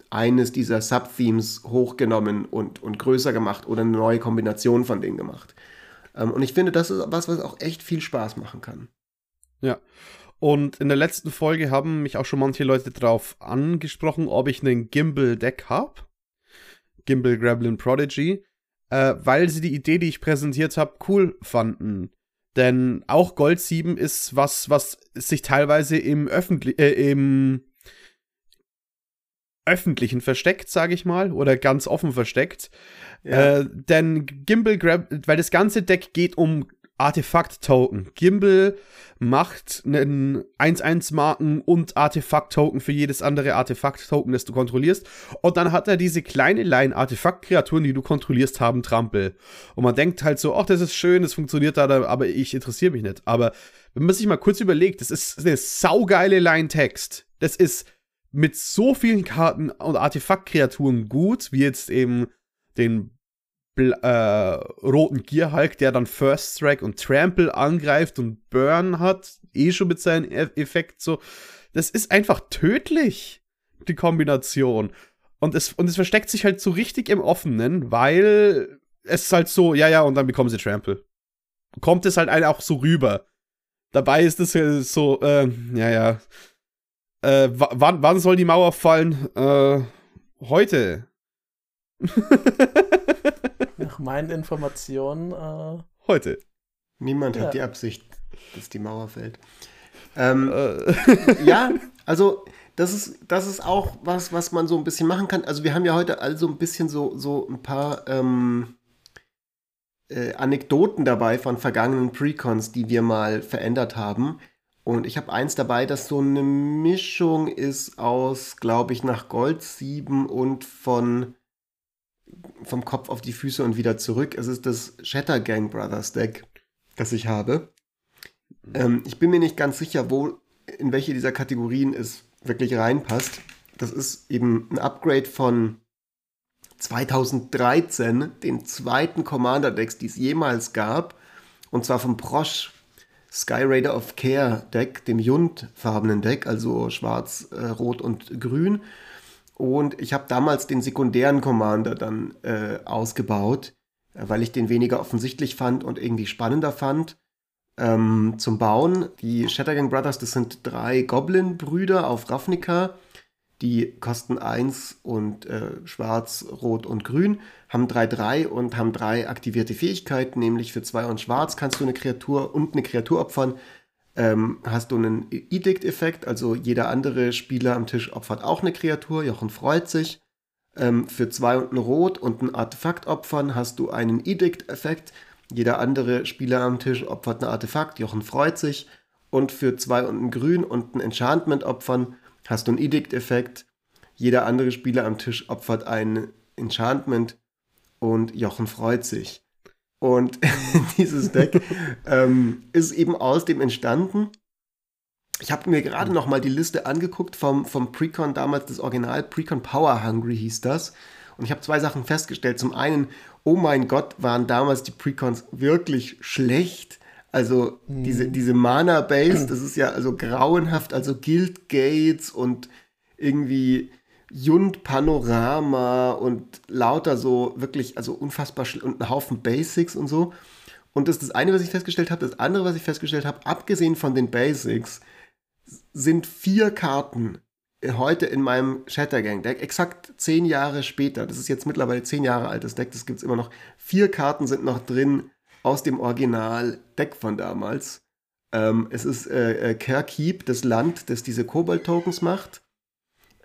Speaker 3: eines dieser Subthemes hochgenommen und, und größer gemacht oder eine neue Kombination von denen gemacht. Ähm, und ich finde, das ist was, was auch echt viel Spaß machen kann.
Speaker 2: Ja. Und in der letzten Folge haben mich auch schon manche Leute darauf angesprochen, ob ich einen Gimbal-Deck habe. Gimbal Grablin Prodigy, äh, weil sie die Idee, die ich präsentiert habe, cool fanden. Denn auch Gold 7 ist was, was sich teilweise im, Öffentlich äh, im Öffentlichen versteckt, sage ich mal, oder ganz offen versteckt. Ja. Äh, denn Gimbal Grab, weil das ganze Deck geht um Artefakt-Token. Gimbal macht einen 1-1-Marken und Artefakt-Token für jedes andere Artefakt-Token, das du kontrollierst. Und dann hat er diese kleine Line Artefakt-Kreaturen, die du kontrollierst, haben Trampel. Und man denkt halt so, ach, das ist schön, das funktioniert da, aber ich interessiere mich nicht. Aber wenn man sich mal kurz überlegt, das ist eine saugeile Line-Text. Das ist mit so vielen Karten und Artefakt-Kreaturen gut, wie jetzt eben den äh, roten Gearhulk, der dann First Strike und Trample angreift und Burn hat, eh schon mit seinem e Effekt so. Das ist einfach tödlich, die Kombination. Und es, und es versteckt sich halt so richtig im Offenen, weil es ist halt so, ja, ja, und dann bekommen sie Trample. Kommt es halt auch so rüber. Dabei ist es so, äh, ja, ja. Äh, wann, wann soll die Mauer fallen? Äh, heute.
Speaker 1: Nach meinen Informationen. Äh,
Speaker 2: Heute.
Speaker 3: Niemand ja. hat die Absicht, dass die Mauer fällt. Ähm, äh. ja, also das ist, das ist auch was, was man so ein bisschen machen kann. Also wir haben ja heute also ein bisschen so, so ein paar ähm, äh, Anekdoten dabei von vergangenen Precons, die wir mal verändert haben. Und ich habe eins dabei, das so eine Mischung ist aus, glaube ich, nach Gold 7 und von vom Kopf auf die Füße und wieder zurück. Es ist das Shatter Gang Brothers Deck, das ich habe. Ähm, ich bin mir nicht ganz sicher, wo, in welche dieser Kategorien es wirklich reinpasst. Das ist eben ein Upgrade von 2013, den zweiten Commander Decks, die es jemals gab. Und zwar vom Prosch Sky Raider of Care Deck, dem Jund-farbenen Deck, also schwarz, äh, rot und grün. Und ich habe damals den sekundären Commander dann äh, ausgebaut, äh, weil ich den weniger offensichtlich fand und irgendwie spannender fand. Ähm, zum Bauen. Die Shattergang Brothers, das sind drei Goblin-Brüder auf Ravnica. Die kosten 1 und äh, schwarz, rot und grün, haben 3-3 und haben drei aktivierte Fähigkeiten, nämlich für 2 und schwarz kannst du eine Kreatur und eine Kreatur opfern. Ähm, hast du einen Edict-Effekt, also jeder andere Spieler am Tisch opfert auch eine Kreatur, Jochen freut sich. Ähm, für 2 und ein Rot und ein Artefakt opfern hast du einen Edict-Effekt. Jeder andere Spieler am Tisch opfert ein Artefakt, Jochen freut sich. Und für 2 und ein Grün und ein Enchantment opfern hast du einen Edict-Effekt. Jeder andere Spieler am Tisch opfert ein Enchantment und Jochen freut sich. Und dieses Deck ähm, ist eben aus dem entstanden. Ich habe mir gerade noch mal die Liste angeguckt vom, vom Precon, damals das Original, Precon Power Hungry hieß das. Und ich habe zwei Sachen festgestellt. Zum einen, oh mein Gott, waren damals die Precons wirklich schlecht. Also mhm. diese, diese Mana-Base, das ist ja also grauenhaft, also Guild Gates und irgendwie Jund Panorama und lauter so wirklich, also unfassbar und ein Haufen Basics und so. Und das ist das eine, was ich festgestellt habe. Das andere, was ich festgestellt habe, abgesehen von den Basics, sind vier Karten heute in meinem Shattergang-Deck, exakt zehn Jahre später. Das ist jetzt mittlerweile zehn Jahre altes Deck, das gibt es immer noch. Vier Karten sind noch drin, aus dem Original-Deck von damals. Ähm, es ist äh, äh, Kerkeep, das Land, das diese Kobold-Tokens macht.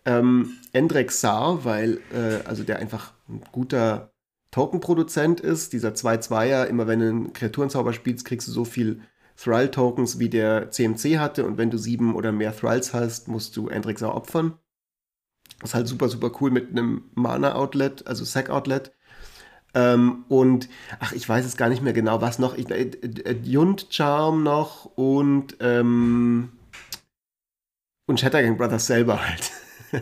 Speaker 3: Ähm, Endrek Sar, weil, äh, also der einfach ein guter Token-Produzent ist. Dieser 2-2er, immer wenn du einen Kreaturenzauber spielst, kriegst du so viel Thrall-Tokens, wie der CMC hatte. Und wenn du sieben oder mehr Thralls hast, musst du Endrek Sar opfern. Das ist halt super, super cool mit einem Mana-Outlet, also Sack-Outlet. Ähm, und, ach, ich weiß es gar nicht mehr genau, was noch. Ich, äh, äh, Jund Charm noch und, ähm, und Shattergang Brothers selber halt.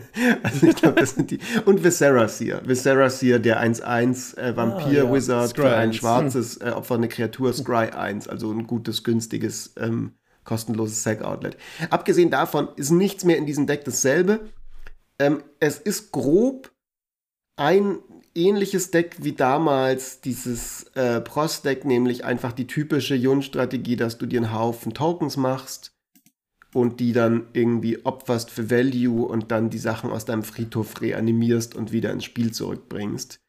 Speaker 3: also ich glaube, das sind die. Und Viserys hier. Viserys hier, der 1-1 äh, Vampir-Wizard ah, ja. für ein schwarzes äh, Opfer eine Kreatur, Scry 1. Also ein gutes, günstiges, ähm, kostenloses Sack-Outlet. Abgesehen davon ist nichts mehr in diesem Deck dasselbe. Ähm, es ist grob ein ähnliches Deck wie damals, dieses äh, Prost-Deck, nämlich einfach die typische Jun-Strategie, dass du dir einen Haufen Tokens machst und die dann irgendwie opferst für Value und dann die Sachen aus deinem Friedhof reanimierst und wieder ins Spiel zurückbringst.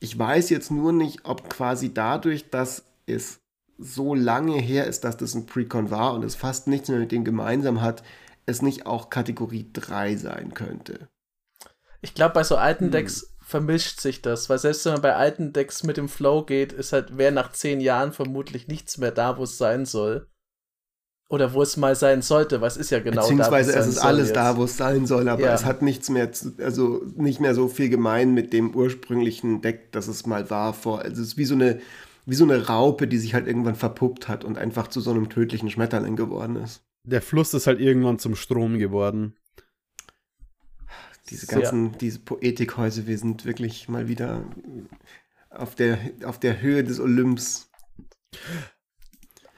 Speaker 3: Ich weiß jetzt nur nicht, ob quasi dadurch, dass es so lange her ist, dass das ein Precon war und es fast nichts mehr mit dem gemeinsam hat, es nicht auch Kategorie 3 sein könnte.
Speaker 1: Ich glaube, bei so alten hm. Decks vermischt sich das, weil selbst wenn man bei alten Decks mit dem Flow geht, ist halt, wäre nach zehn Jahren vermutlich nichts mehr da, wo es sein soll. Oder wo es mal sein sollte, was ist ja genau
Speaker 3: Beziehungsweise da, es ist alles jetzt. da, wo es sein soll, aber ja. es hat nichts mehr, zu, also nicht mehr so viel gemein mit dem ursprünglichen Deck, das es mal war vor. Also es ist wie so eine, wie so eine Raupe, die sich halt irgendwann verpuppt hat und einfach zu so einem tödlichen Schmetterling geworden ist.
Speaker 2: Der Fluss ist halt irgendwann zum Strom geworden.
Speaker 3: Diese ganzen, ja. diese Poetikhäuser, wir sind wirklich mal wieder auf der, auf der Höhe des Olymps.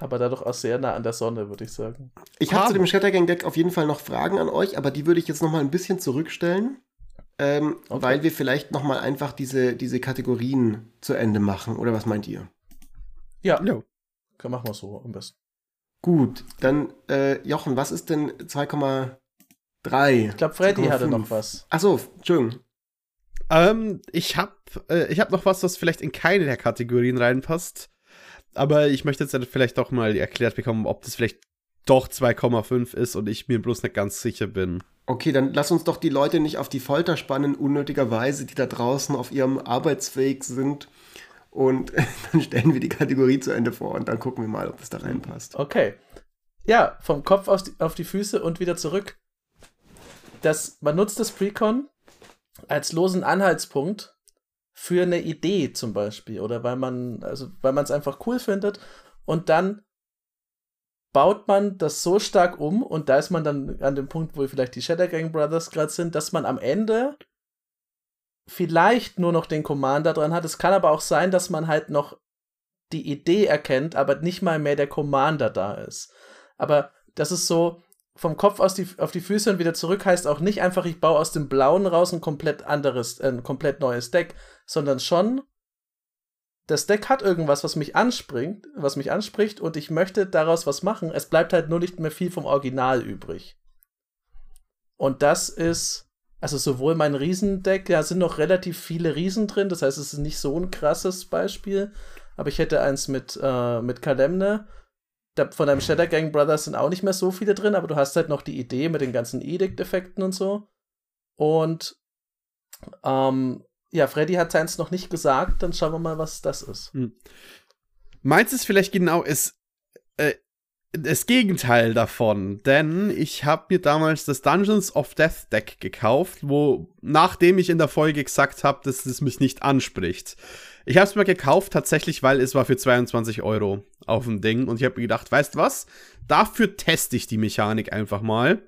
Speaker 1: Aber dadurch auch sehr nah an der Sonne, würde ich sagen.
Speaker 3: Ich habe zu dem Shattergang-Deck auf jeden Fall noch Fragen an euch, aber die würde ich jetzt noch mal ein bisschen zurückstellen, ähm, okay. weil wir vielleicht noch mal einfach diese, diese Kategorien zu Ende machen. Oder was meint ihr?
Speaker 1: Ja, ja. machen wir so am besten.
Speaker 3: Gut, dann äh, Jochen, was ist denn 2,5? Drei.
Speaker 1: Ich glaube, Freddy hatte noch was.
Speaker 3: Achso, Entschuldigung.
Speaker 2: Ähm, ich habe äh, hab noch was, was vielleicht in keine der Kategorien reinpasst. Aber ich möchte jetzt vielleicht doch mal erklärt bekommen, ob das vielleicht doch 2,5 ist und ich mir bloß nicht ganz sicher bin.
Speaker 3: Okay, dann lass uns doch die Leute nicht auf die Folter spannen, unnötigerweise, die da draußen auf ihrem Arbeitsweg sind. Und dann stellen wir die Kategorie zu Ende vor und dann gucken wir mal, ob das da reinpasst.
Speaker 1: Okay. Ja, vom Kopf auf die, auf die Füße und wieder zurück. Das, man nutzt das Precon als losen Anhaltspunkt für eine Idee zum Beispiel oder weil man, also weil man es einfach cool findet und dann baut man das so stark um und da ist man dann an dem Punkt, wo vielleicht die Shadow Gang Brothers gerade sind, dass man am Ende vielleicht nur noch den Commander dran hat. Es kann aber auch sein, dass man halt noch die Idee erkennt, aber nicht mal mehr der Commander da ist. Aber das ist so, vom Kopf aus die, auf die Füße und wieder zurück heißt auch nicht einfach, ich baue aus dem Blauen raus ein komplett anderes, äh, ein komplett neues Deck, sondern schon, das Deck hat irgendwas, was mich anspringt, was mich anspricht und ich möchte daraus was machen. Es bleibt halt nur nicht mehr viel vom Original übrig. Und das ist, also sowohl mein Riesendeck, da sind noch relativ viele Riesen drin, das heißt, es ist nicht so ein krasses Beispiel, aber ich hätte eins mit, äh, mit Kalemne von deinem Shadow Gang Brothers sind auch nicht mehr so viele drin, aber du hast halt noch die Idee mit den ganzen Edict-Effekten und so. Und ähm, ja, Freddy hat seins noch nicht gesagt, dann schauen wir mal, was das ist. Hm.
Speaker 2: Meins ist vielleicht genau ist, äh, das Gegenteil davon, denn ich habe mir damals das Dungeons of Death Deck gekauft, wo nachdem ich in der Folge gesagt habe, dass es mich nicht anspricht. Ich habe es mir gekauft tatsächlich, weil es war für 22 Euro auf dem Ding und ich habe mir gedacht, weißt was? Dafür teste ich die Mechanik einfach mal.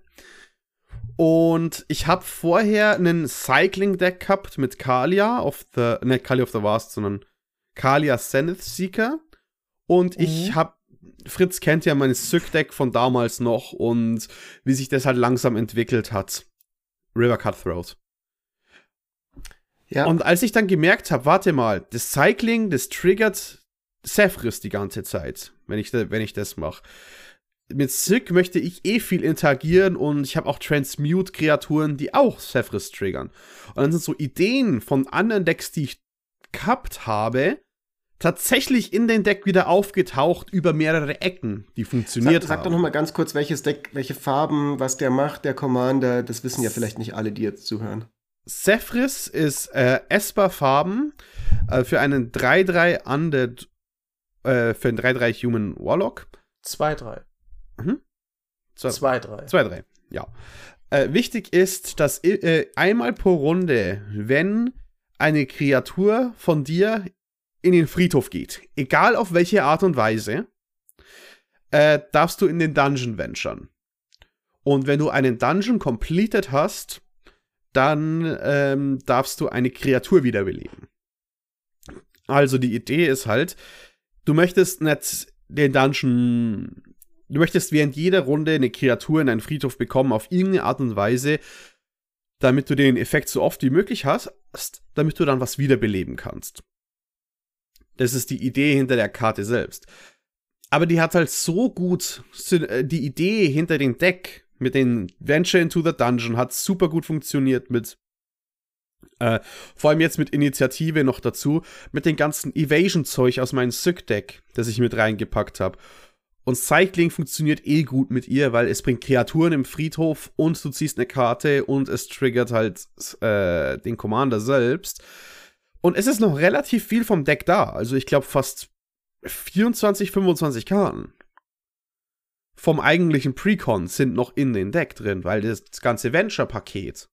Speaker 2: Und ich habe vorher einen Cycling Deck gehabt mit Kalia of the, nicht Kalia of the Vast, sondern Kalia Zenith Seeker. Und mhm. ich habe, Fritz kennt ja mein Syk Deck von damals noch und wie sich das halt langsam entwickelt hat. River Cutthroat. Ja. Und als ich dann gemerkt habe, warte mal, das Cycling, das triggert Cephris die ganze Zeit, wenn ich, wenn ich das mache. Mit Sick möchte ich eh viel interagieren und ich habe auch Transmute-Kreaturen, die auch Cephris triggern. Und dann sind so Ideen von anderen Decks, die ich gehabt habe, tatsächlich in den Deck wieder aufgetaucht über mehrere Ecken, die funktioniert
Speaker 3: sag, haben. Sag doch noch mal ganz kurz, welches Deck, welche Farben, was der macht, der Commander, das wissen ja vielleicht nicht alle, die jetzt zuhören.
Speaker 2: Cephris ist äh, Esper-Farben äh, für einen 3-3 Undead, äh, für einen 3-3 Human Warlock.
Speaker 1: 2-3. Mhm. 2-3.
Speaker 2: 2-3, ja. Äh, wichtig ist, dass äh, einmal pro Runde, wenn eine Kreatur von dir in den Friedhof geht, egal auf welche Art und Weise, äh, darfst du in den Dungeon venturen. Und wenn du einen Dungeon completed hast, dann ähm, darfst du eine Kreatur wiederbeleben. Also die Idee ist halt, du möchtest nicht den Dungeon, du möchtest während jeder Runde eine Kreatur in einen Friedhof bekommen, auf irgendeine Art und Weise, damit du den Effekt so oft wie möglich hast, damit du dann was wiederbeleben kannst. Das ist die Idee hinter der Karte selbst. Aber die hat halt so gut, äh, die Idee hinter dem Deck mit den Venture into the Dungeon hat super gut funktioniert mit äh, vor allem jetzt mit Initiative noch dazu, mit dem ganzen Evasion-Zeug aus meinem Syk-Deck, das ich mit reingepackt habe. Und Cycling funktioniert eh gut mit ihr, weil es bringt Kreaturen im Friedhof und du ziehst eine Karte und es triggert halt äh, den Commander selbst. Und es ist noch relativ viel vom Deck da. Also ich glaube fast 24, 25 Karten vom eigentlichen Precon sind noch in den Deck drin, weil das ganze Venture-Paket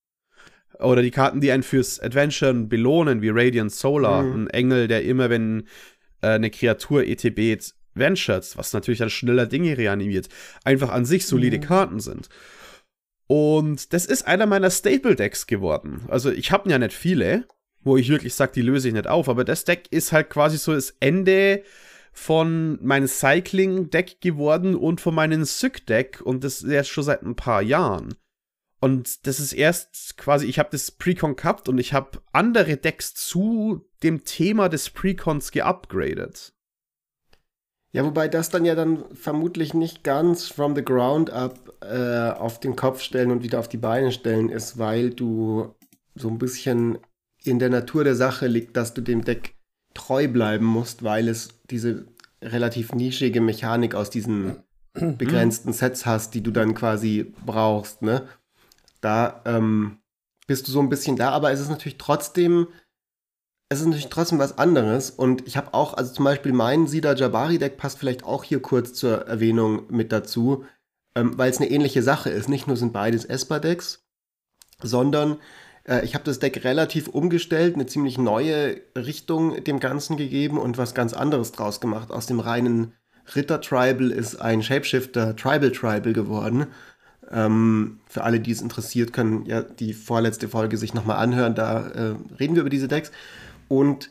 Speaker 2: oder die Karten, die einen fürs Adventure belohnen, wie Radiant Solar, mhm. ein Engel, der immer, wenn äh, eine Kreatur ETB ventures, was natürlich dann schneller Dinge reanimiert, einfach an sich solide mhm. Karten sind. Und das ist einer meiner Staple-Decks geworden. Also ich habe ja nicht viele, wo ich wirklich sage, die löse ich nicht auf, aber das Deck ist halt quasi so das Ende von meinem Cycling-Deck geworden und von meinem Syk-Deck und das erst schon seit ein paar Jahren. Und das ist erst quasi, ich habe das Precon gehabt und ich habe andere Decks zu dem Thema des Precons geupgradet.
Speaker 3: Ja, wobei das dann ja dann vermutlich nicht ganz from the ground up äh, auf den Kopf stellen und wieder auf die Beine stellen ist, weil du so ein bisschen in der Natur der Sache liegt, dass du dem Deck treu bleiben musst, weil es diese relativ nischige Mechanik aus diesen begrenzten Sets hast, die du dann quasi brauchst, ne? Da ähm, bist du so ein bisschen da, aber es ist natürlich trotzdem es ist natürlich trotzdem was anderes. Und ich habe auch, also zum Beispiel mein Sida Jabari-Deck passt vielleicht auch hier kurz zur Erwähnung mit dazu, ähm, weil es eine ähnliche Sache ist. Nicht nur sind beides Esper-Decks, sondern äh, ich habe das Deck relativ umgestellt, eine ziemlich neue Richtung dem Ganzen gegeben und was ganz anderes draus gemacht. Aus dem reinen Ritter-Tribal ist ein Shapeshifter Tribal-Tribal geworden. Ähm, für alle, die es interessiert, können ja die vorletzte Folge sich nochmal anhören. Da äh, reden wir über diese Decks. Und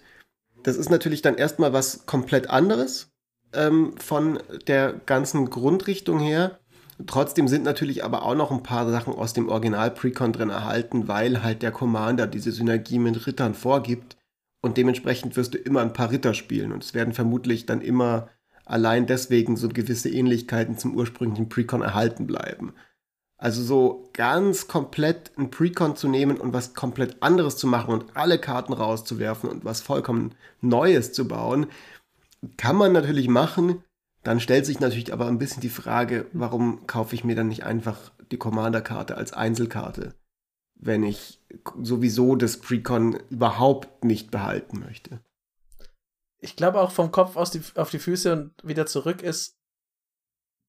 Speaker 3: das ist natürlich dann erstmal was komplett anderes ähm, von der ganzen Grundrichtung her. Trotzdem sind natürlich aber auch noch ein paar Sachen aus dem Original Precon drin erhalten, weil halt der Commander diese Synergie mit Rittern vorgibt und dementsprechend wirst du immer ein paar Ritter spielen und es werden vermutlich dann immer allein deswegen so gewisse Ähnlichkeiten zum ursprünglichen Precon erhalten bleiben. Also so ganz komplett ein Precon zu nehmen und was komplett anderes zu machen und alle Karten rauszuwerfen und was vollkommen Neues zu bauen, kann man natürlich machen. Dann stellt sich natürlich aber ein bisschen die Frage, warum kaufe ich mir dann nicht einfach die Commander-Karte als Einzelkarte, wenn ich sowieso das Precon überhaupt nicht behalten möchte.
Speaker 1: Ich glaube auch vom Kopf aus die, auf die Füße und wieder zurück ist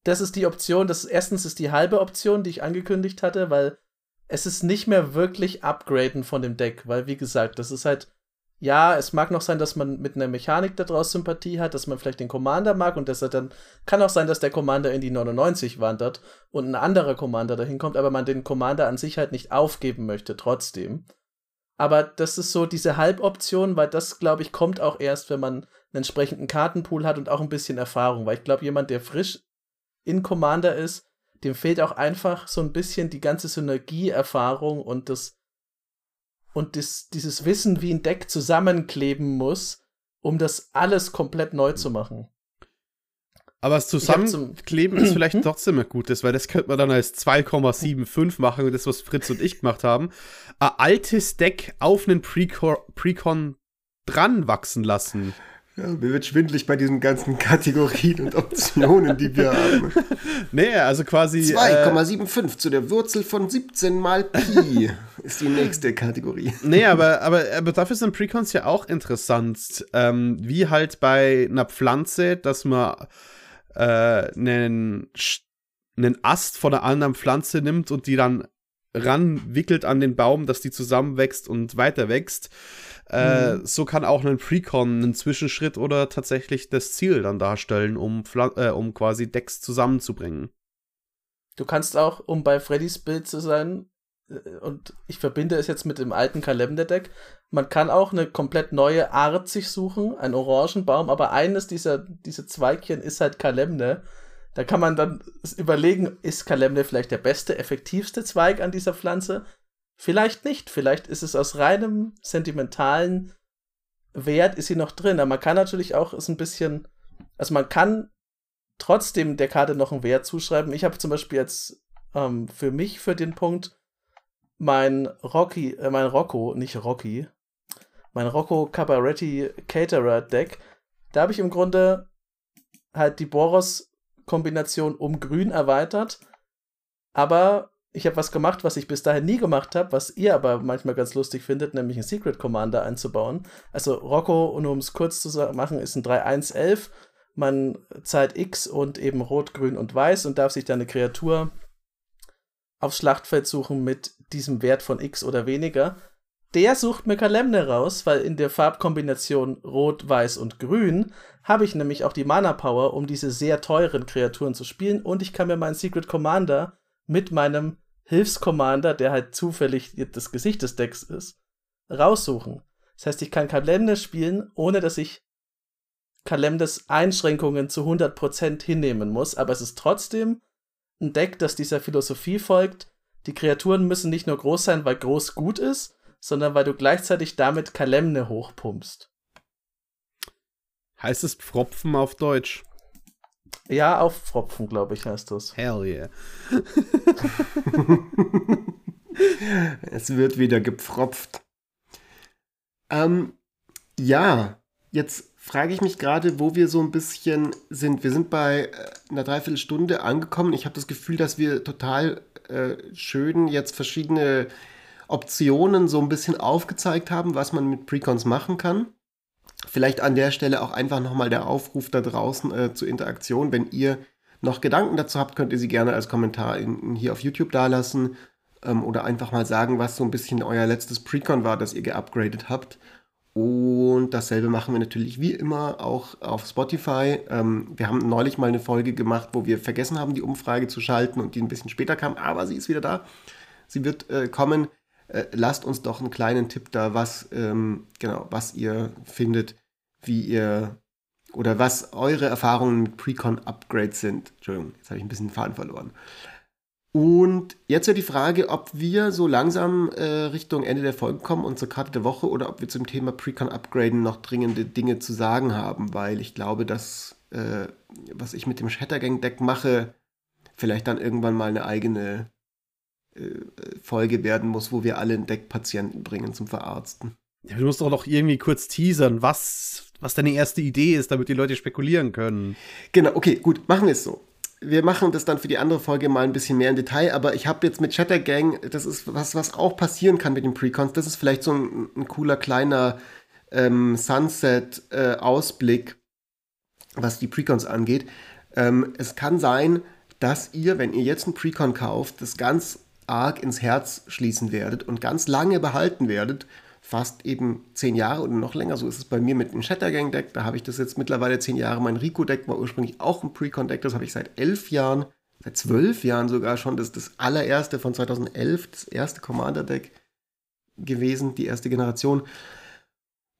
Speaker 1: das ist die Option. Das erstens ist die halbe Option, die ich angekündigt hatte, weil es ist nicht mehr wirklich upgraden von dem Deck, weil wie gesagt, das ist halt ja, es mag noch sein, dass man mit einer Mechanik daraus Sympathie hat, dass man vielleicht den Commander mag und dass er dann kann auch sein, dass der Commander in die 99 wandert und ein anderer Commander dahin kommt, aber man den Commander an sich halt nicht aufgeben möchte trotzdem. Aber das ist so diese Halboption, weil das, glaube ich, kommt auch erst, wenn man einen entsprechenden Kartenpool hat und auch ein bisschen Erfahrung. Weil ich glaube, jemand, der frisch in Commander ist, dem fehlt auch einfach so ein bisschen die ganze Synergieerfahrung und das und das, dieses Wissen, wie ein Deck zusammenkleben muss, um das alles komplett neu zu machen.
Speaker 2: Aber das Zusammenkleben ist vielleicht trotzdem ein gutes, weil das könnte man dann als 2,75 machen und das, was Fritz und ich gemacht haben. Ein altes Deck auf einen Precon dran wachsen lassen.
Speaker 3: Ja, mir wird schwindlig bei diesen ganzen Kategorien und Optionen, die wir haben.
Speaker 2: Nee, also quasi.
Speaker 3: 2,75 äh, zu der Wurzel von 17 mal Pi ist die nächste Kategorie.
Speaker 2: Nee, aber, aber, aber dafür sind Precons ja auch interessant. Ähm, wie halt bei einer Pflanze, dass man äh, einen, einen Ast von einer anderen Pflanze nimmt und die dann ranwickelt an den Baum, dass die zusammenwächst und weiter wächst. Äh, mhm. So kann auch ein Precon einen Zwischenschritt oder tatsächlich das Ziel dann darstellen, um, äh, um quasi Decks zusammenzubringen.
Speaker 1: Du kannst auch, um bei Freddys Bild zu sein, äh, und ich verbinde es jetzt mit dem alten Kalemder-Deck, man kann auch eine komplett neue Art sich suchen, einen Orangenbaum, aber eines dieser diese Zweigchen ist halt Kalemne. Da kann man dann überlegen, ist Kalemne vielleicht der beste, effektivste Zweig an dieser Pflanze? Vielleicht nicht. Vielleicht ist es aus reinem sentimentalen Wert ist sie noch drin. Aber man kann natürlich auch es ein bisschen, also man kann trotzdem der Karte noch einen Wert zuschreiben. Ich habe zum Beispiel jetzt ähm, für mich für den Punkt mein Rocky, äh, mein Rocco, nicht Rocky, mein Rocco Cabaretti Caterer Deck. Da habe ich im Grunde halt die Boros-Kombination um Grün erweitert, aber ich habe was gemacht, was ich bis dahin nie gemacht habe, was ihr aber manchmal ganz lustig findet, nämlich einen Secret Commander einzubauen. Also Rocco, nur um es kurz zu machen, ist ein 3-1-11. Man zahlt X und eben Rot, Grün und Weiß und darf sich dann eine Kreatur aufs Schlachtfeld suchen mit diesem Wert von X oder weniger. Der sucht mir Kalemne raus, weil in der Farbkombination Rot, Weiß und Grün habe ich nämlich auch die Mana Power, um diese sehr teuren Kreaturen zu spielen und ich kann mir meinen Secret Commander mit meinem Hilfscommander, der halt zufällig das Gesicht des Decks ist, raussuchen. Das heißt, ich kann Kalemnes spielen, ohne dass ich Kalemnes Einschränkungen zu 100% hinnehmen muss, aber es ist trotzdem ein Deck, das dieser Philosophie folgt. Die Kreaturen müssen nicht nur groß sein, weil groß gut ist, sondern weil du gleichzeitig damit Kalemne hochpumpst.
Speaker 2: Heißt es Pfropfen auf Deutsch?
Speaker 1: Ja, aufpfropfen, glaube ich, heißt das.
Speaker 2: Hell yeah.
Speaker 3: es wird wieder gepfropft. Ähm, ja, jetzt frage ich mich gerade, wo wir so ein bisschen sind. Wir sind bei äh, einer Dreiviertelstunde angekommen. Ich habe das Gefühl, dass wir total äh, schön jetzt verschiedene Optionen so ein bisschen aufgezeigt haben, was man mit Precons machen kann. Vielleicht an der Stelle auch einfach nochmal der Aufruf da draußen äh, zur Interaktion. Wenn ihr noch Gedanken dazu habt, könnt ihr sie gerne als Kommentar in, in hier auf YouTube dalassen ähm, oder einfach mal sagen, was so ein bisschen euer letztes Precon war, das ihr geupgradet habt. Und dasselbe machen wir natürlich wie immer auch auf Spotify. Ähm, wir haben neulich mal eine Folge gemacht, wo wir vergessen haben, die Umfrage zu schalten und die ein bisschen später kam, aber sie ist wieder da. Sie wird äh, kommen. Äh, lasst uns doch einen kleinen Tipp da, was, ähm, genau, was ihr findet, wie ihr oder was eure Erfahrungen mit Precon-Upgrades sind. Entschuldigung, jetzt habe ich ein bisschen den Faden verloren. Und jetzt ja die Frage, ob wir so langsam äh, Richtung Ende der Folge kommen und zur Karte der Woche oder ob wir zum Thema Precon-Upgraden noch dringende Dinge zu sagen haben, weil ich glaube, dass äh, was ich mit dem Shattergang-Deck mache, vielleicht dann irgendwann mal eine eigene Folge werden muss, wo wir alle einen Deckpatienten bringen zum Verarzten.
Speaker 2: Ja, du musst doch noch irgendwie kurz teasern, was, was deine erste Idee ist, damit die Leute spekulieren können.
Speaker 3: Genau, okay, gut, machen wir es so wir machen das dann für die andere Folge mal ein bisschen mehr im Detail, aber ich habe jetzt mit Chattergang, das ist was, was auch passieren kann mit den Precons, das ist vielleicht so ein, ein cooler kleiner ähm, Sunset-Ausblick, äh, was die Precons angeht. Ähm, es kann sein, dass ihr, wenn ihr jetzt ein Precon kauft, das ganz arg ins Herz schließen werdet und ganz lange behalten werdet fast eben zehn Jahre oder noch länger. So ist es bei mir mit dem Shattergang-Deck. Da habe ich das jetzt mittlerweile zehn Jahre. Mein Rico-Deck war ursprünglich auch ein Precon-Deck. Das habe ich seit elf Jahren, seit zwölf Jahren sogar schon. Das ist das allererste von 2011, das erste Commander-Deck gewesen, die erste Generation.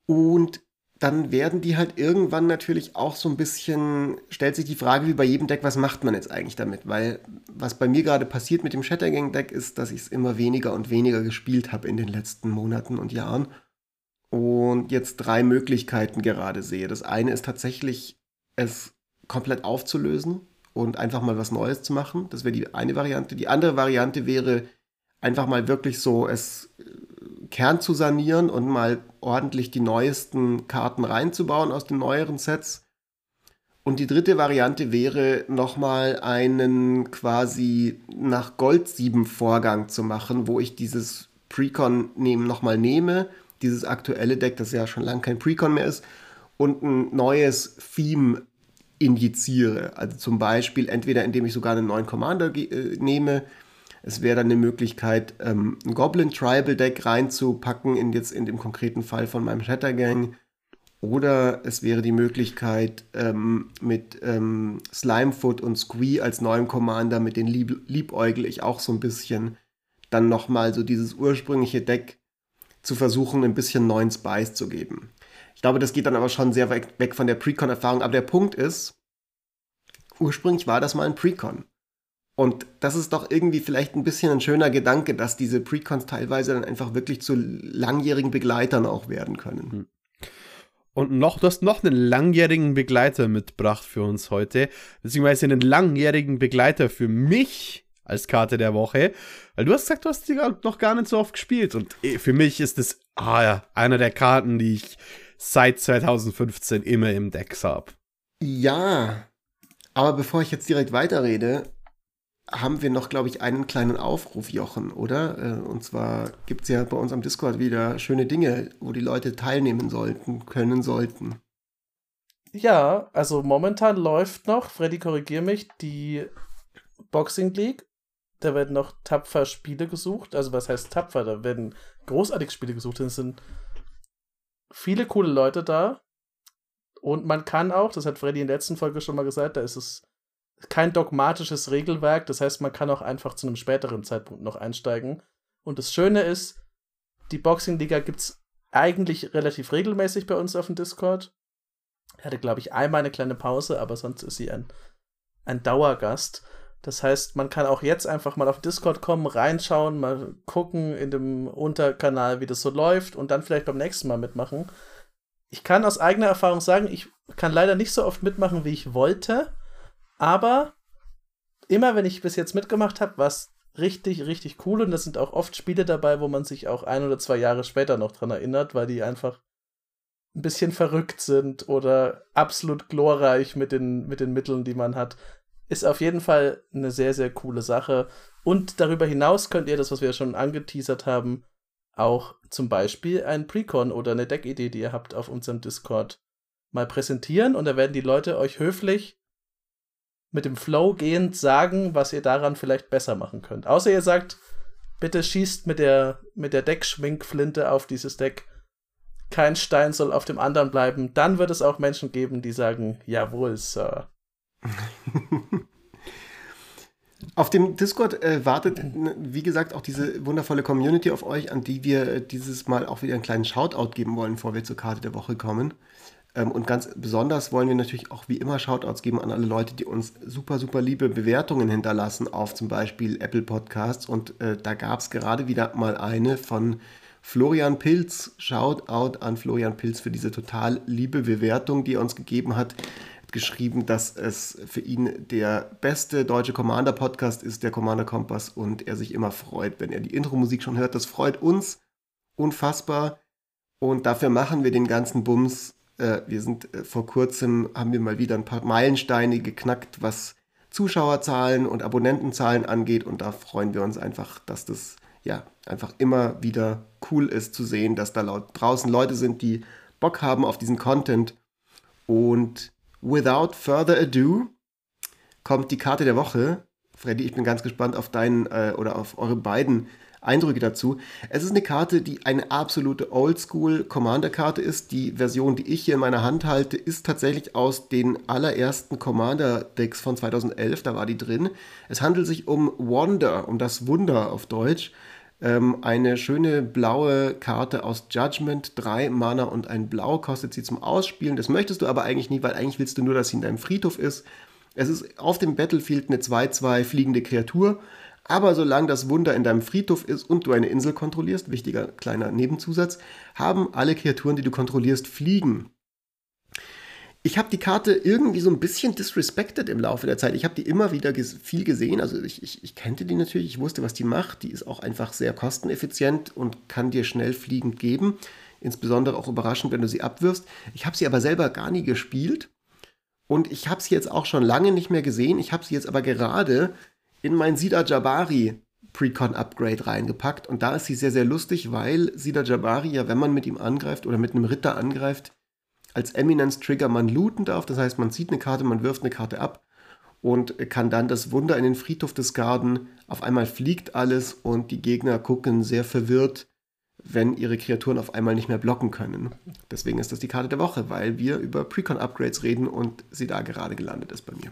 Speaker 3: Und dann werden die halt irgendwann natürlich auch so ein bisschen, stellt sich die Frage wie bei jedem Deck, was macht man jetzt eigentlich damit? Weil was bei mir gerade passiert mit dem Shattergang-Deck ist, dass ich es immer weniger und weniger gespielt habe in den letzten Monaten und Jahren. Und jetzt drei Möglichkeiten gerade sehe. Das eine ist tatsächlich, es komplett aufzulösen und einfach mal was Neues zu machen. Das wäre die eine Variante. Die andere Variante wäre einfach mal wirklich so, es Kern zu sanieren und mal ordentlich die neuesten Karten reinzubauen aus den neueren Sets. Und die dritte Variante wäre nochmal einen quasi nach Gold 7 Vorgang zu machen, wo ich dieses Precon nehmen, nochmal nehme, dieses aktuelle Deck, das ja schon lange kein Precon mehr ist, und ein neues Theme injiziere. Also zum Beispiel entweder indem ich sogar einen neuen Commander äh, nehme, es wäre dann eine Möglichkeit, ähm, ein Goblin Tribal Deck reinzupacken, in jetzt in dem konkreten Fall von meinem Shattergang. Oder es wäre die Möglichkeit, ähm, mit ähm, Slimefoot und Squee als neuem Commander, mit den lieb liebäugel ich auch so ein bisschen, dann nochmal so dieses ursprüngliche Deck zu versuchen, ein bisschen neuen Spice zu geben. Ich glaube, das geht dann aber schon sehr weg, weg von der Precon-Erfahrung. Aber der Punkt ist, ursprünglich war das mal ein Precon. Und das ist doch irgendwie vielleicht ein bisschen ein schöner Gedanke, dass diese Precons teilweise dann einfach wirklich zu langjährigen Begleitern auch werden können. Hm.
Speaker 2: Und noch, du hast noch einen langjährigen Begleiter mitgebracht für uns heute, beziehungsweise einen langjährigen Begleiter für mich als Karte der Woche, weil du hast gesagt, du hast die noch gar nicht so oft gespielt und eh, für mich ist es ah ja, einer der Karten, die ich seit 2015 immer im Deck habe.
Speaker 3: Ja, aber bevor ich jetzt direkt weiterrede, haben wir noch, glaube ich, einen kleinen Aufruf, Jochen, oder? Äh, und zwar gibt es ja bei uns am Discord wieder schöne Dinge, wo die Leute teilnehmen sollten, können sollten.
Speaker 1: Ja, also momentan läuft noch, Freddy, korrigier mich, die Boxing League. Da werden noch tapfer Spiele gesucht. Also was heißt tapfer? Da werden großartige Spiele gesucht. Es sind viele coole Leute da. Und man kann auch, das hat Freddy in der letzten Folge schon mal gesagt, da ist es kein dogmatisches Regelwerk. Das heißt, man kann auch einfach zu einem späteren Zeitpunkt noch einsteigen. Und das Schöne ist, die Boxing-Liga gibt es eigentlich relativ regelmäßig bei uns auf dem Discord. Ich hatte, glaube ich, einmal eine kleine Pause, aber sonst ist sie ein, ein Dauergast. Das heißt, man kann auch jetzt einfach mal auf Discord kommen, reinschauen, mal gucken in dem Unterkanal, wie das so läuft und dann vielleicht beim nächsten Mal mitmachen. Ich kann aus eigener Erfahrung sagen, ich kann leider nicht so oft mitmachen, wie ich wollte. Aber immer wenn ich bis jetzt mitgemacht habe, war es richtig, richtig cool. Und da sind auch oft Spiele dabei, wo man sich auch ein oder zwei Jahre später noch dran erinnert, weil die einfach ein bisschen verrückt sind oder absolut glorreich mit den, mit den Mitteln, die man hat. Ist auf jeden Fall eine sehr, sehr coole Sache. Und darüber hinaus könnt ihr das, was wir schon angeteasert haben, auch zum Beispiel ein Precon oder eine Deckidee, die ihr habt auf unserem Discord, mal präsentieren und da werden die Leute euch höflich mit dem Flow gehend sagen, was ihr daran vielleicht besser machen könnt. Außer ihr sagt, bitte schießt mit der, mit der Deckschminkflinte auf dieses Deck. Kein Stein soll auf dem anderen bleiben. Dann wird es auch Menschen geben, die sagen, jawohl, Sir.
Speaker 3: Auf dem Discord äh, wartet, wie gesagt, auch diese wundervolle Community auf euch, an die wir dieses Mal auch wieder einen kleinen Shoutout geben wollen, bevor wir zur Karte der Woche kommen. Ähm, und ganz besonders wollen wir natürlich auch wie immer Shoutouts geben an alle Leute, die uns super, super liebe Bewertungen hinterlassen auf zum Beispiel Apple Podcasts. Und äh, da gab es gerade wieder mal eine von Florian Pilz. Shoutout an Florian Pilz für diese total liebe Bewertung, die er uns gegeben hat geschrieben, dass es für ihn der beste deutsche Commander-Podcast ist, der Commander Kompass, und er sich immer freut, wenn er die Intro-Musik schon hört. Das freut uns unfassbar. Und dafür machen wir den ganzen Bums äh, wir sind äh, vor kurzem, haben wir mal wieder ein paar Meilensteine geknackt, was Zuschauerzahlen und Abonnentenzahlen angeht. Und da freuen wir uns einfach, dass das ja einfach immer wieder cool ist zu sehen, dass da draußen Leute sind, die Bock haben auf diesen Content. Und without further ado kommt die Karte der Woche. Freddy, ich bin ganz gespannt auf deinen äh, oder auf eure beiden Eindrücke dazu. Es ist eine Karte, die eine absolute Oldschool Commander-Karte ist. Die Version, die ich hier in meiner Hand halte, ist tatsächlich aus den allerersten Commander-Decks von 2011. Da war die drin. Es handelt sich um Wonder, um das Wunder auf Deutsch. Ähm, eine schöne blaue Karte aus Judgment. Drei Mana und ein Blau kostet sie zum Ausspielen. Das möchtest du aber eigentlich nie, weil eigentlich willst du nur, dass sie in deinem Friedhof ist. Es ist auf dem Battlefield eine 2-2 fliegende Kreatur. Aber solange das Wunder in deinem Friedhof ist und du eine Insel kontrollierst, wichtiger kleiner Nebenzusatz, haben alle Kreaturen, die du kontrollierst, Fliegen. Ich habe die Karte irgendwie so ein bisschen disrespected im Laufe der Zeit. Ich habe die immer wieder ges viel gesehen. Also ich, ich, ich, kannte die natürlich, ich wusste, was die macht. Die ist auch einfach sehr kosteneffizient und kann dir schnell fliegend geben. Insbesondere auch überraschend, wenn du sie abwirfst. Ich habe sie aber selber gar nie gespielt. Und ich habe sie jetzt auch schon lange nicht mehr gesehen. Ich habe sie jetzt aber gerade in mein Sida Jabari Precon Upgrade reingepackt und da ist sie sehr, sehr lustig, weil Sida Jabari ja, wenn man mit ihm angreift oder mit einem Ritter angreift, als Eminence Trigger man looten darf. Das heißt, man zieht eine Karte, man wirft eine Karte ab und kann dann das Wunder in den Friedhof des Garden. Auf einmal fliegt alles und die Gegner gucken sehr verwirrt, wenn ihre Kreaturen auf einmal nicht mehr blocken können. Deswegen ist das die Karte der Woche, weil wir über Precon Upgrades reden und sie da gerade gelandet ist bei mir.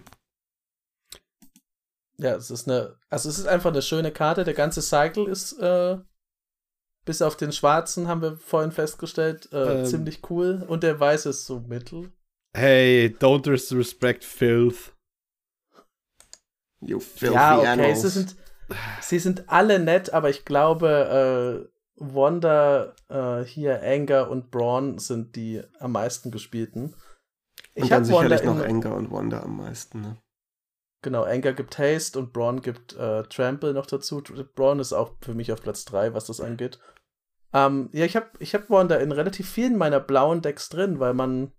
Speaker 1: Ja, es ist eine, also es ist einfach eine schöne Karte. Der ganze Cycle ist, äh, bis auf den schwarzen, haben wir vorhin festgestellt, äh, ähm. ziemlich cool. Und der weiße ist so mittel.
Speaker 2: Hey, don't disrespect filth.
Speaker 1: You filthy ja, okay, animals. Sie sind, sie sind alle nett, aber ich glaube, äh, Wanda, äh, hier Anger und Braun sind die am meisten gespielten.
Speaker 3: Ich und dann sicherlich noch Anger und Wanda am meisten, ne?
Speaker 1: Genau, Anger gibt Haste und Braun gibt äh, Trample noch dazu. Braun ist auch für mich auf Platz 3, was das angeht. Ähm, ja, ich habe ich hab Wanda in relativ vielen meiner blauen Decks drin, weil man.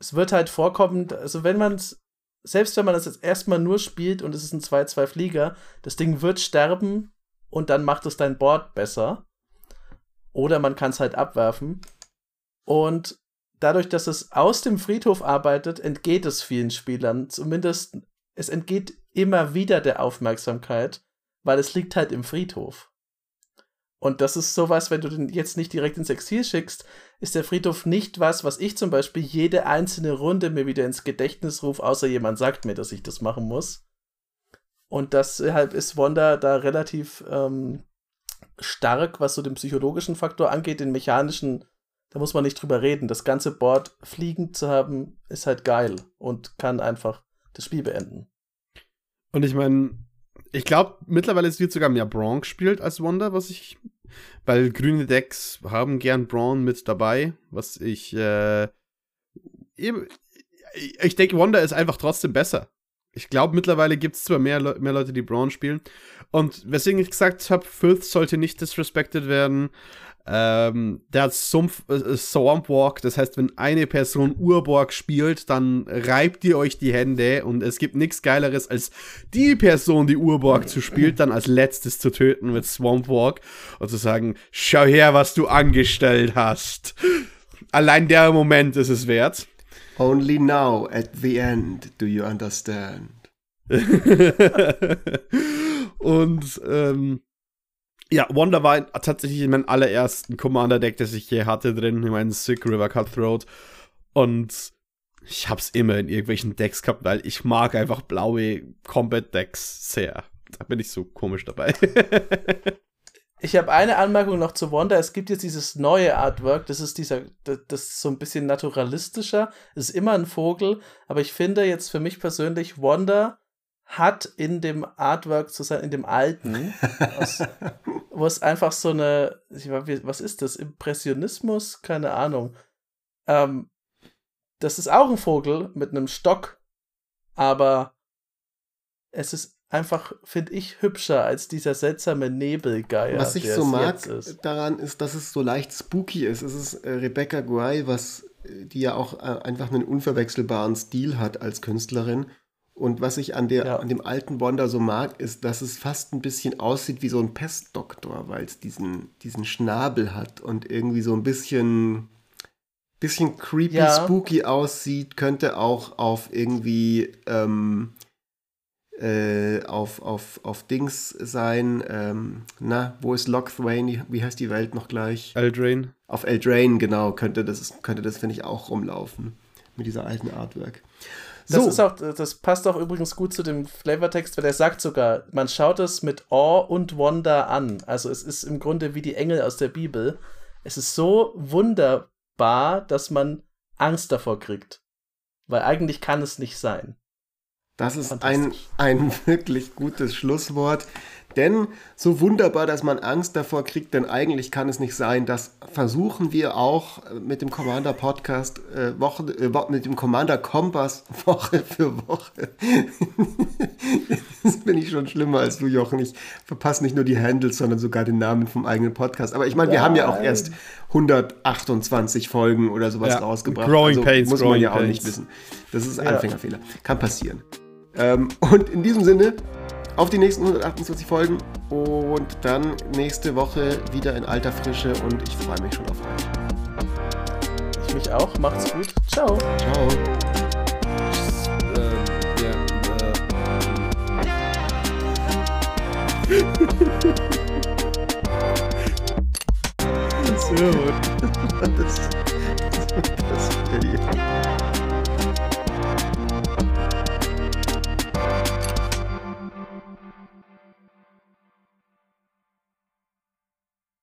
Speaker 1: Es wird halt vorkommen, also wenn man es. Selbst wenn man das jetzt erstmal nur spielt und es ist ein 2-2-Flieger, das Ding wird sterben und dann macht es dein Board besser. Oder man kann es halt abwerfen. Und dadurch, dass es aus dem Friedhof arbeitet, entgeht es vielen Spielern, zumindest es entgeht immer wieder der Aufmerksamkeit, weil es liegt halt im Friedhof. Und das ist sowas, wenn du den jetzt nicht direkt ins Exil schickst, ist der Friedhof nicht was, was ich zum Beispiel jede einzelne Runde mir wieder ins Gedächtnis rufe, außer jemand sagt mir, dass ich das machen muss. Und deshalb ist Wanda da relativ ähm, stark, was so den psychologischen Faktor angeht, den mechanischen, da muss man nicht drüber reden. Das ganze Board fliegend zu haben, ist halt geil und kann einfach das Spiel beenden.
Speaker 2: Und ich meine, ich glaube, mittlerweile wird sogar mehr Braun gespielt als Wonder, was ich. Weil grüne Decks haben gern Braun mit dabei, was ich. Äh, ich denke, Wonder ist einfach trotzdem besser. ich glaube, mittlerweile gibt es zwar mehr, Le mehr Leute, die Braun spielen. Und weswegen ich gesagt habe, Filth sollte nicht disrespected werden. Ähm, der hat Sumpf, äh, Swamp Walk, das heißt, wenn eine Person Urborg spielt, dann reibt ihr euch die Hände und es gibt nichts Geileres, als die Person, die Urborg zu spielt, dann als letztes zu töten mit Swamp Walk und zu sagen, schau her, was du angestellt hast. Allein der Moment ist es wert.
Speaker 3: Only now, at the end, do you understand.
Speaker 2: und ähm, ja, Wonder war tatsächlich in meinem allerersten Commander-Deck, das ich je hatte, drin, in meinem Sick River Cutthroat. Und ich hab's immer in irgendwelchen Decks gehabt, weil ich mag einfach blaue Combat-Decks sehr. Da bin ich so komisch dabei.
Speaker 1: ich habe eine Anmerkung noch zu Wonder. Es gibt jetzt dieses neue Artwork, das ist dieser, das, ist so ein bisschen naturalistischer. Ist immer ein Vogel, aber ich finde jetzt für mich persönlich, Wonder hat in dem Artwork zu sein, in dem alten, aus, wo es einfach so eine, was ist das? Impressionismus? Keine Ahnung. Ähm, das ist auch ein Vogel mit einem Stock, aber es ist einfach, finde ich, hübscher als dieser seltsame Nebelgeier.
Speaker 3: Was ich so mag ist. daran ist, dass es so leicht spooky ist. Es ist äh, Rebecca Gray, was äh, die ja auch äh, einfach einen unverwechselbaren Stil hat als Künstlerin. Und was ich an, der, ja. an dem alten Wonder so mag, ist, dass es fast ein bisschen aussieht wie so ein Pestdoktor, weil es diesen, diesen Schnabel hat und irgendwie so ein bisschen, bisschen creepy, ja. spooky aussieht. Könnte auch auf irgendwie ähm, äh, auf, auf, auf Dings sein. Ähm, na, wo ist Lock Thwain? Wie heißt die Welt noch gleich?
Speaker 2: Eldrain.
Speaker 3: Auf Eldrain, genau, könnte das, könnte das finde ich, auch rumlaufen. Mit dieser alten Artwork.
Speaker 1: Das so. ist auch, das passt auch übrigens gut zu dem Flavortext, weil er sagt sogar, man schaut es mit Awe und Wonder an. Also es ist im Grunde wie die Engel aus der Bibel. Es ist so wunderbar, dass man Angst davor kriegt. Weil eigentlich kann es nicht sein.
Speaker 3: Das ist ein, ein wirklich gutes Schlusswort. Denn so wunderbar, dass man Angst davor kriegt, denn eigentlich kann es nicht sein. Das versuchen wir auch mit dem Commander Podcast äh, Woche, äh, mit dem Commander Kompass Woche für Woche. Jetzt bin ich schon schlimmer als du, Jochen. Ich verpasse nicht nur die Handles, sondern sogar den Namen vom eigenen Podcast. Aber ich meine, wir haben ja auch erst 128 Folgen oder sowas ja, rausgebracht.
Speaker 2: Growing also Pains,
Speaker 3: muss man ja auch nicht wissen. Das ist Anfängerfehler. Kann passieren. Ähm, und in diesem Sinne auf die nächsten 128 Folgen und dann nächste Woche wieder in alter Frische und ich freue mich schon auf euch.
Speaker 1: Ich mich auch. Macht's gut. Ciao.
Speaker 3: Ciao.
Speaker 2: so.
Speaker 3: Das, ist das, das, das, das, das, das, das, das,